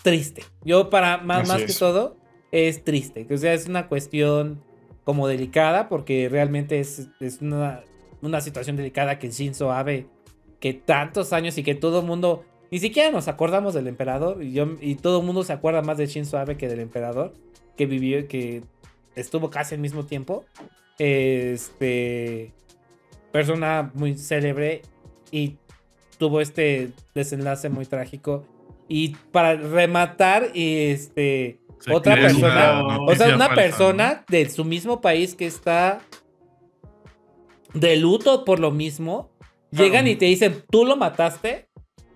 triste. Yo, para más, Así más que todo, es triste. O sea, es una cuestión como delicada, porque realmente es, es una, una situación delicada que Shinzo Abe, que tantos años y que todo el mundo Ni siquiera nos acordamos del emperador. Y, yo, y todo el mundo se acuerda más de Shinzo Abe que del emperador. Que vivió, que estuvo casi al mismo tiempo. Este. Persona muy célebre. Y tuvo este desenlace muy trágico. Y para rematar, este. Se otra persona. una O sea, una falsa, persona de su mismo país que está de luto por lo mismo. Llegan y te dicen, ¿tú lo mataste?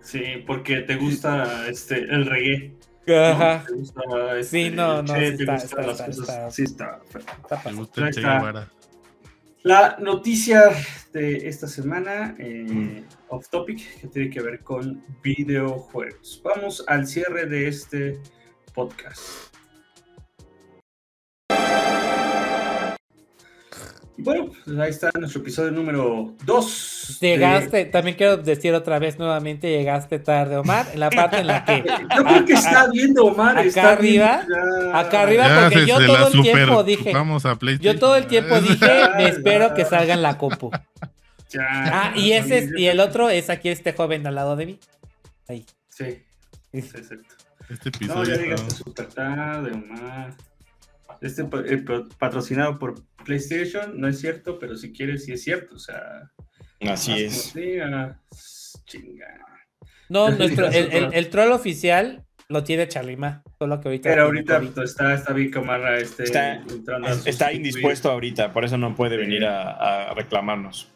Sí, porque te gusta este, el reggae. Ajá. Gusta, este, Sí, no, no, che, sí está- está- está- está- Sí, está Me gusta Che. Guevara. La noticia de esta semana, eh, off topic, que tiene que ver con videojuegos. Vamos al cierre de este podcast. Bueno, pues ahí está nuestro episodio número 2. Llegaste, también quiero decir otra vez nuevamente, llegaste tarde, Omar, en la parte en la que Yo creo que está viendo Omar. acá está arriba, viendo ya- acá arriba, Ya porque yo todo el tiempo dije, chupamos a yo todo el tiempo dije, me espero que salga en la compu. ya- Ah, y ese es, y el otro es aquí este joven al lado de mí. Ahí. Sí, exacto. Este No, episodio. ya está- llegaste súper tarde, Omar. Este eh, pa- patrocinado por PlayStation, no es cierto, pero si quieres, sí es cierto. O sea, Así es. chinga. No, nuestro, el, el- el troll oficial lo tiene Charlima, solo que ahorita. Pero ahorita pues, está, está Omar este, Está- indispuesto ahorita, por eso no puede venir a, a reclamarnos.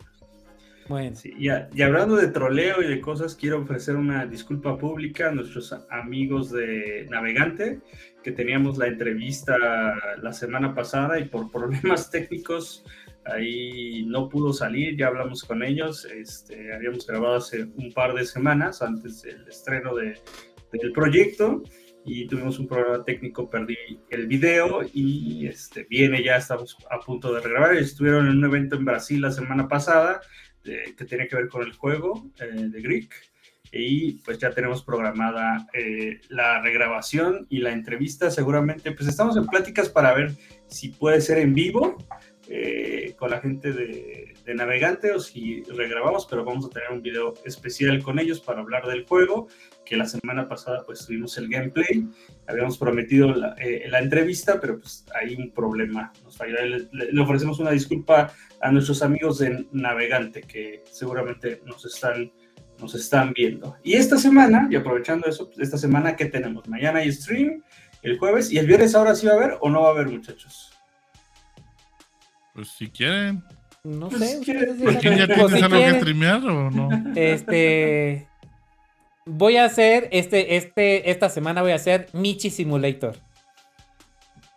Bueno, Sí, y, a- y hablando de troleo y de cosas, quiero ofrecer una disculpa pública a nuestros amigos de Navegante, que teníamos la entrevista la semana pasada y por problemas técnicos ahí no pudo salir, ya hablamos con ellos, este, habíamos grabado hace un par de semanas antes del estreno de- del proyecto y tuvimos un problema técnico, perdí el video y este, viene, ya estamos a punto de regrabar, estuvieron en un evento en Brasil la semana pasada de- que tiene que ver con el juego eh, de Greek. Y pues ya tenemos programada eh, la regrabación y la entrevista. Seguramente, pues estamos en pláticas para ver si puede ser en vivo eh, con la gente de, de Navegante o si regrabamos, pero vamos a tener un video especial con ellos para hablar del juego, que la semana pasada pues tuvimos el gameplay, habíamos prometido la, eh, la entrevista, pero pues hay un problema, nos falló. Le, le- ofrecemos una disculpa a nuestros amigos de Navegante que seguramente nos están, nos están viendo. Y esta semana, y aprovechando eso, pues, esta semana que tenemos, mañana hay stream, el jueves y el viernes ahora sí va a haber o no va a haber muchachos. Pues si quieren. no Pues, sé. si quieres, ustedes ¿Quién ya tienes Pues, si algo que streamear o no? Este. Voy a hacer este, este, esta semana voy a hacer Michi Simulator.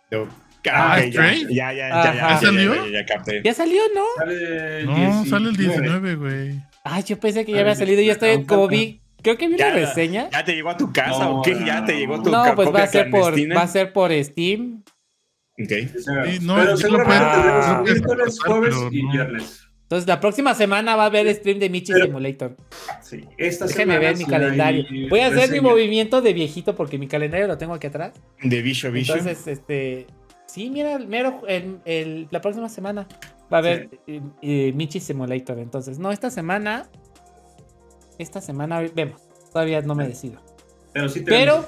Yo- Ah, ya, ya, ya, ya, Ajá. ya, ¿Ya ya, salió? ya, ya, ya capté. ¿Ya salió, no? Sale No, 19. sale el 19, güey. Ay, yo pensé que ya Ah, había salido. Yo estoy aún como falta. vi. Creo que vi una Ya, reseña. ¿Ya te llegó a tu casa No, o qué? no, ¿Ya te llegó tu No, ca- pues va a ser por, va a ser por Steam. Ok. Sí, no, pero seguramente puedo- miércoles, jueves y no. viernes. Entonces la próxima semana va a haber stream de Michi Pero- Simulator. Sí, esta Déjenme semana ver mi calendario. Voy a hacer mi movimiento de viejito porque mi calendario lo tengo aquí atrás. De Visho Visho. Entonces, este. Sí, mira, mero, el- el- la próxima semana va a haber eh, eh, Michi Simulator. Entonces, no, esta semana. Esta semana vemos. Todavía no me decido. Pero sí Pero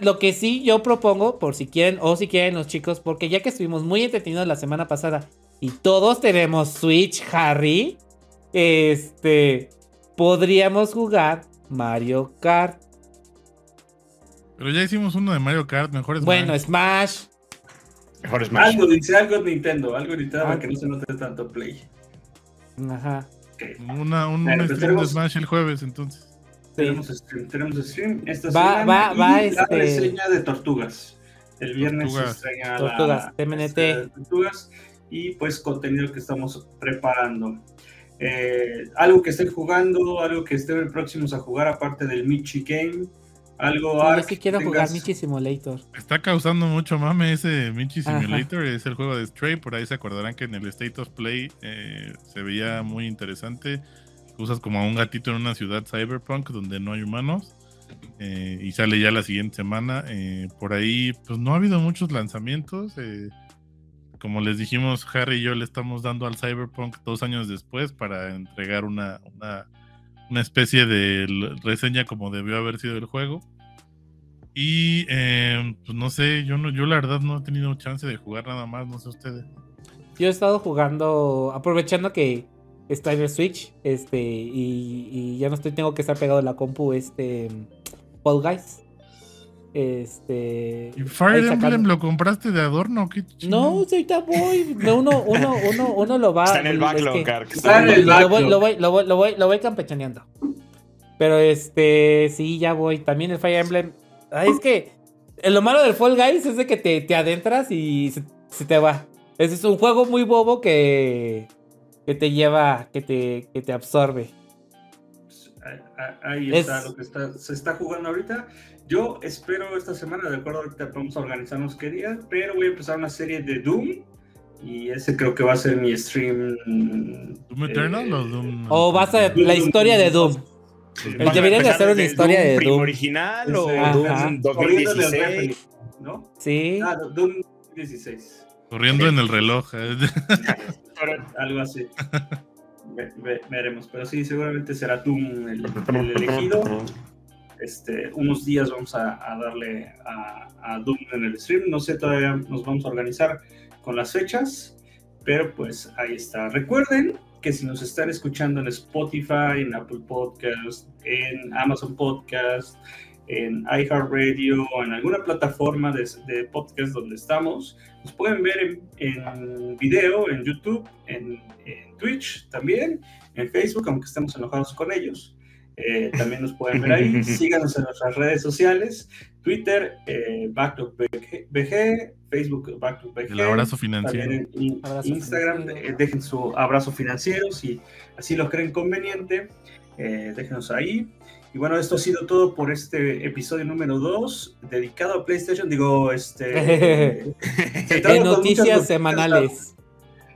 lo que sí yo propongo, por si quieren o si quieren los chicos, porque ya que estuvimos muy entretenidos la semana pasada y todos tenemos Switch, Harry, este, podríamos jugar Mario Kart. Pero ya hicimos uno de Mario Kart, mejor es Bueno, Smash. Mejor más. algo dice algo Nintendo, algo Nintendo para Ah. que no se note tanto play. Ajá. Ok. Una, un pues stream de tenemos- Smash el jueves, entonces. Sí. Tenemos stream, tenemos stream esta Va- semana va- y va, la este- reseña de Tortugas. El viernes Tortugas. se estrena Tortugas, la TMNT. reseña de Tortugas y pues contenido que estamos preparando. Eh, algo que estén jugando, algo que estén próximos a jugar aparte del Michi Game, algo Yo Ark sí quiero jugar Michi Simulator. Está causando mucho mame ese Michi Ajá. Simulator, es el juego de Stray, por ahí se acordarán que en el State of Play eh, se veía muy interesante. Usas como a un gatito en una ciudad cyberpunk donde no hay humanos eh, y sale ya la siguiente semana. eh, por ahí pues no ha habido muchos lanzamientos. eh, como les dijimos, Harry y yo le estamos dando al cyberpunk dos años después para entregar una, una, una especie de reseña como debió haber sido el juego. Y em, pues no sé, yo no, yo la verdad no he tenido chance de jugar nada más, no sé ustedes. Yo he estado jugando, aprovechando que está en el Switch, este, y, ya no estoy, tengo que estar pegado a la compu, este, Fall Guys. Este. ¿Y Fire Emblem lo compraste de adorno? ¿Qué no, ahorita voy. uno, uno, uno, uno lo va. Está en el backlog, Está en el backlog. Lo voy, lo voy, lo voy, lo voy campechaneando. Pero este, sí, ya voy. También el Fire Emblem. Ay, es que lo malo del Fall Guys es de que te, te adentras y se, te va. Es un juego muy bobo que, que te lleva, que te, que te absorbe. Ahí está lo que está, se está jugando ahorita. Yo espero esta semana, de acuerdo, ahorita vamos a organizarnos qué día, pero voy a empezar una serie de Doom. Y ese creo que va a ser mi stream. ¿Doom Eternal o Doom? O va a ser la historia de Doom. Deberían de hacer una historia de Doom. original o Doom 2016? ¿No? Sí. Ah, Doom 16. Corriendo en el reloj. ¿eh? Algo así. veremos, pero sí, seguramente será Doom el, el elegido. Este, unos días vamos a, darle a, Doom en el stream. No sé, todavía nos vamos a organizar con las fechas, pero pues ahí está. Recuerden que si nos están escuchando en Spotify, en Apple Podcast, en Amazon Podcast, en iHeartRadio o en alguna plataforma de, podcast donde estamos, nos pueden ver en, video, en YouTube, en, en Twitch también, en Facebook, aunque estemos enojados con ellos. Eh, también nos pueden ver ahí. Síganos en nuestras redes sociales: Twitter, eh, BacklogBG, Facebook, BacklogBG. El abrazo financiero. En Instagram, eh, dejen su abrazo financiero si así lo creen conveniente. Eh, déjenos ahí. Y bueno, esto ha sido todo por este episodio número 2, dedicado a PlayStation. Digo, este. de noticias semanales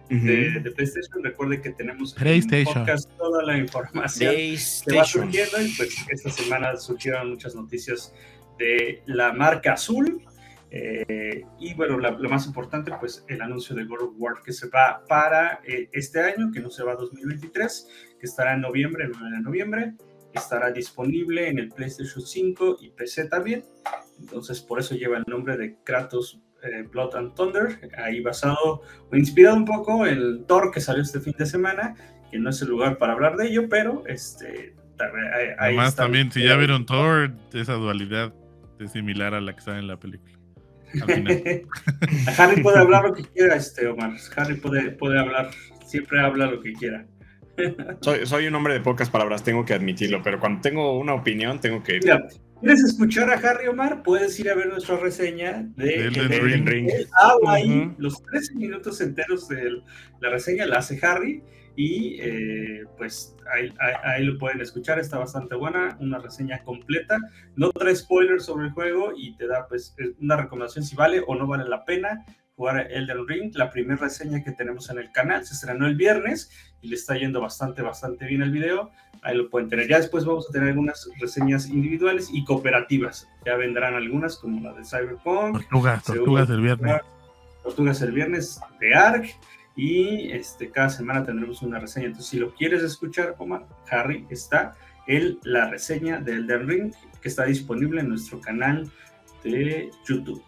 de, PlayStation. Recuerde que tenemos en podcast toda la información que va surgiendo y pues esta semana surgieron muchas noticias de la marca azul. Eh, y bueno, lo más importante, pues el anuncio de God of War que se va para eh, este año, que no se va a 2023, que estará en noviembre, el 9 de noviembre, estará disponible en el PlayStation 5 y PC también. Entonces, por eso lleva el nombre de Kratos eh, Blood and Thunder, ahí basado o inspirado un poco el Thor que salió este fin de semana, que no es el lugar para hablar de ello, pero este Además también, si ya vieron Thor, esa dualidad es similar a la que está en la película. Harry puede hablar lo que quiera, este Omar. Harry puede, puede hablar, siempre habla lo que quiera. soy, soy, un hombre de pocas palabras, tengo que admitirlo, pero cuando tengo una opinión, tengo que. ¿Quieres escuchar a Harry Omar? Puedes ir a ver nuestra reseña de Elden Ring. ahí, los 13 minutos enteros de la reseña la hace Harry y eh, pues ahí, lo pueden escuchar, está bastante buena, una reseña completa, no trae spoilers sobre el juego y te da pues una recomendación si vale o no vale la pena jugar Elden Ring, la primera reseña que tenemos en el canal, se estrenó el viernes y le está yendo bastante, bastante bien el video, ahí lo pueden tener. Ya después vamos a tener algunas reseñas individuales y cooperativas. Ya vendrán algunas como la de Cyberpunk. Tortugas, Tortugas del viernes. Tortugas el viernes de ARK. Y este, cada semana tendremos una reseña. Entonces, si lo quieres escuchar, Omar, Harry, está el, la reseña del The Ring que está disponible en nuestro canal de YouTube.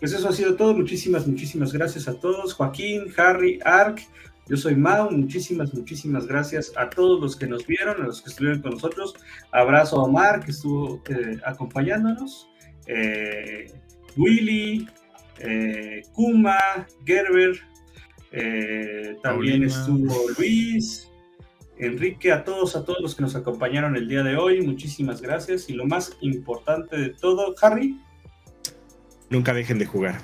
Pues eso ha sido todo. Muchísimas, muchísimas gracias a todos. Joaquín, Harry, Ark. Yo soy Mau, muchísimas, muchísimas gracias a todos los que nos vieron, a los que estuvieron con nosotros. Abrazo a Omar, que estuvo eh, acompañándonos. Eh, Willy, eh, Kuma, Gerber, también estuvo Luis, Enrique, a todos, a todos los que nos acompañaron el día de hoy, muchísimas gracias. Y lo más importante de todo, Harry. Nunca dejen de jugar.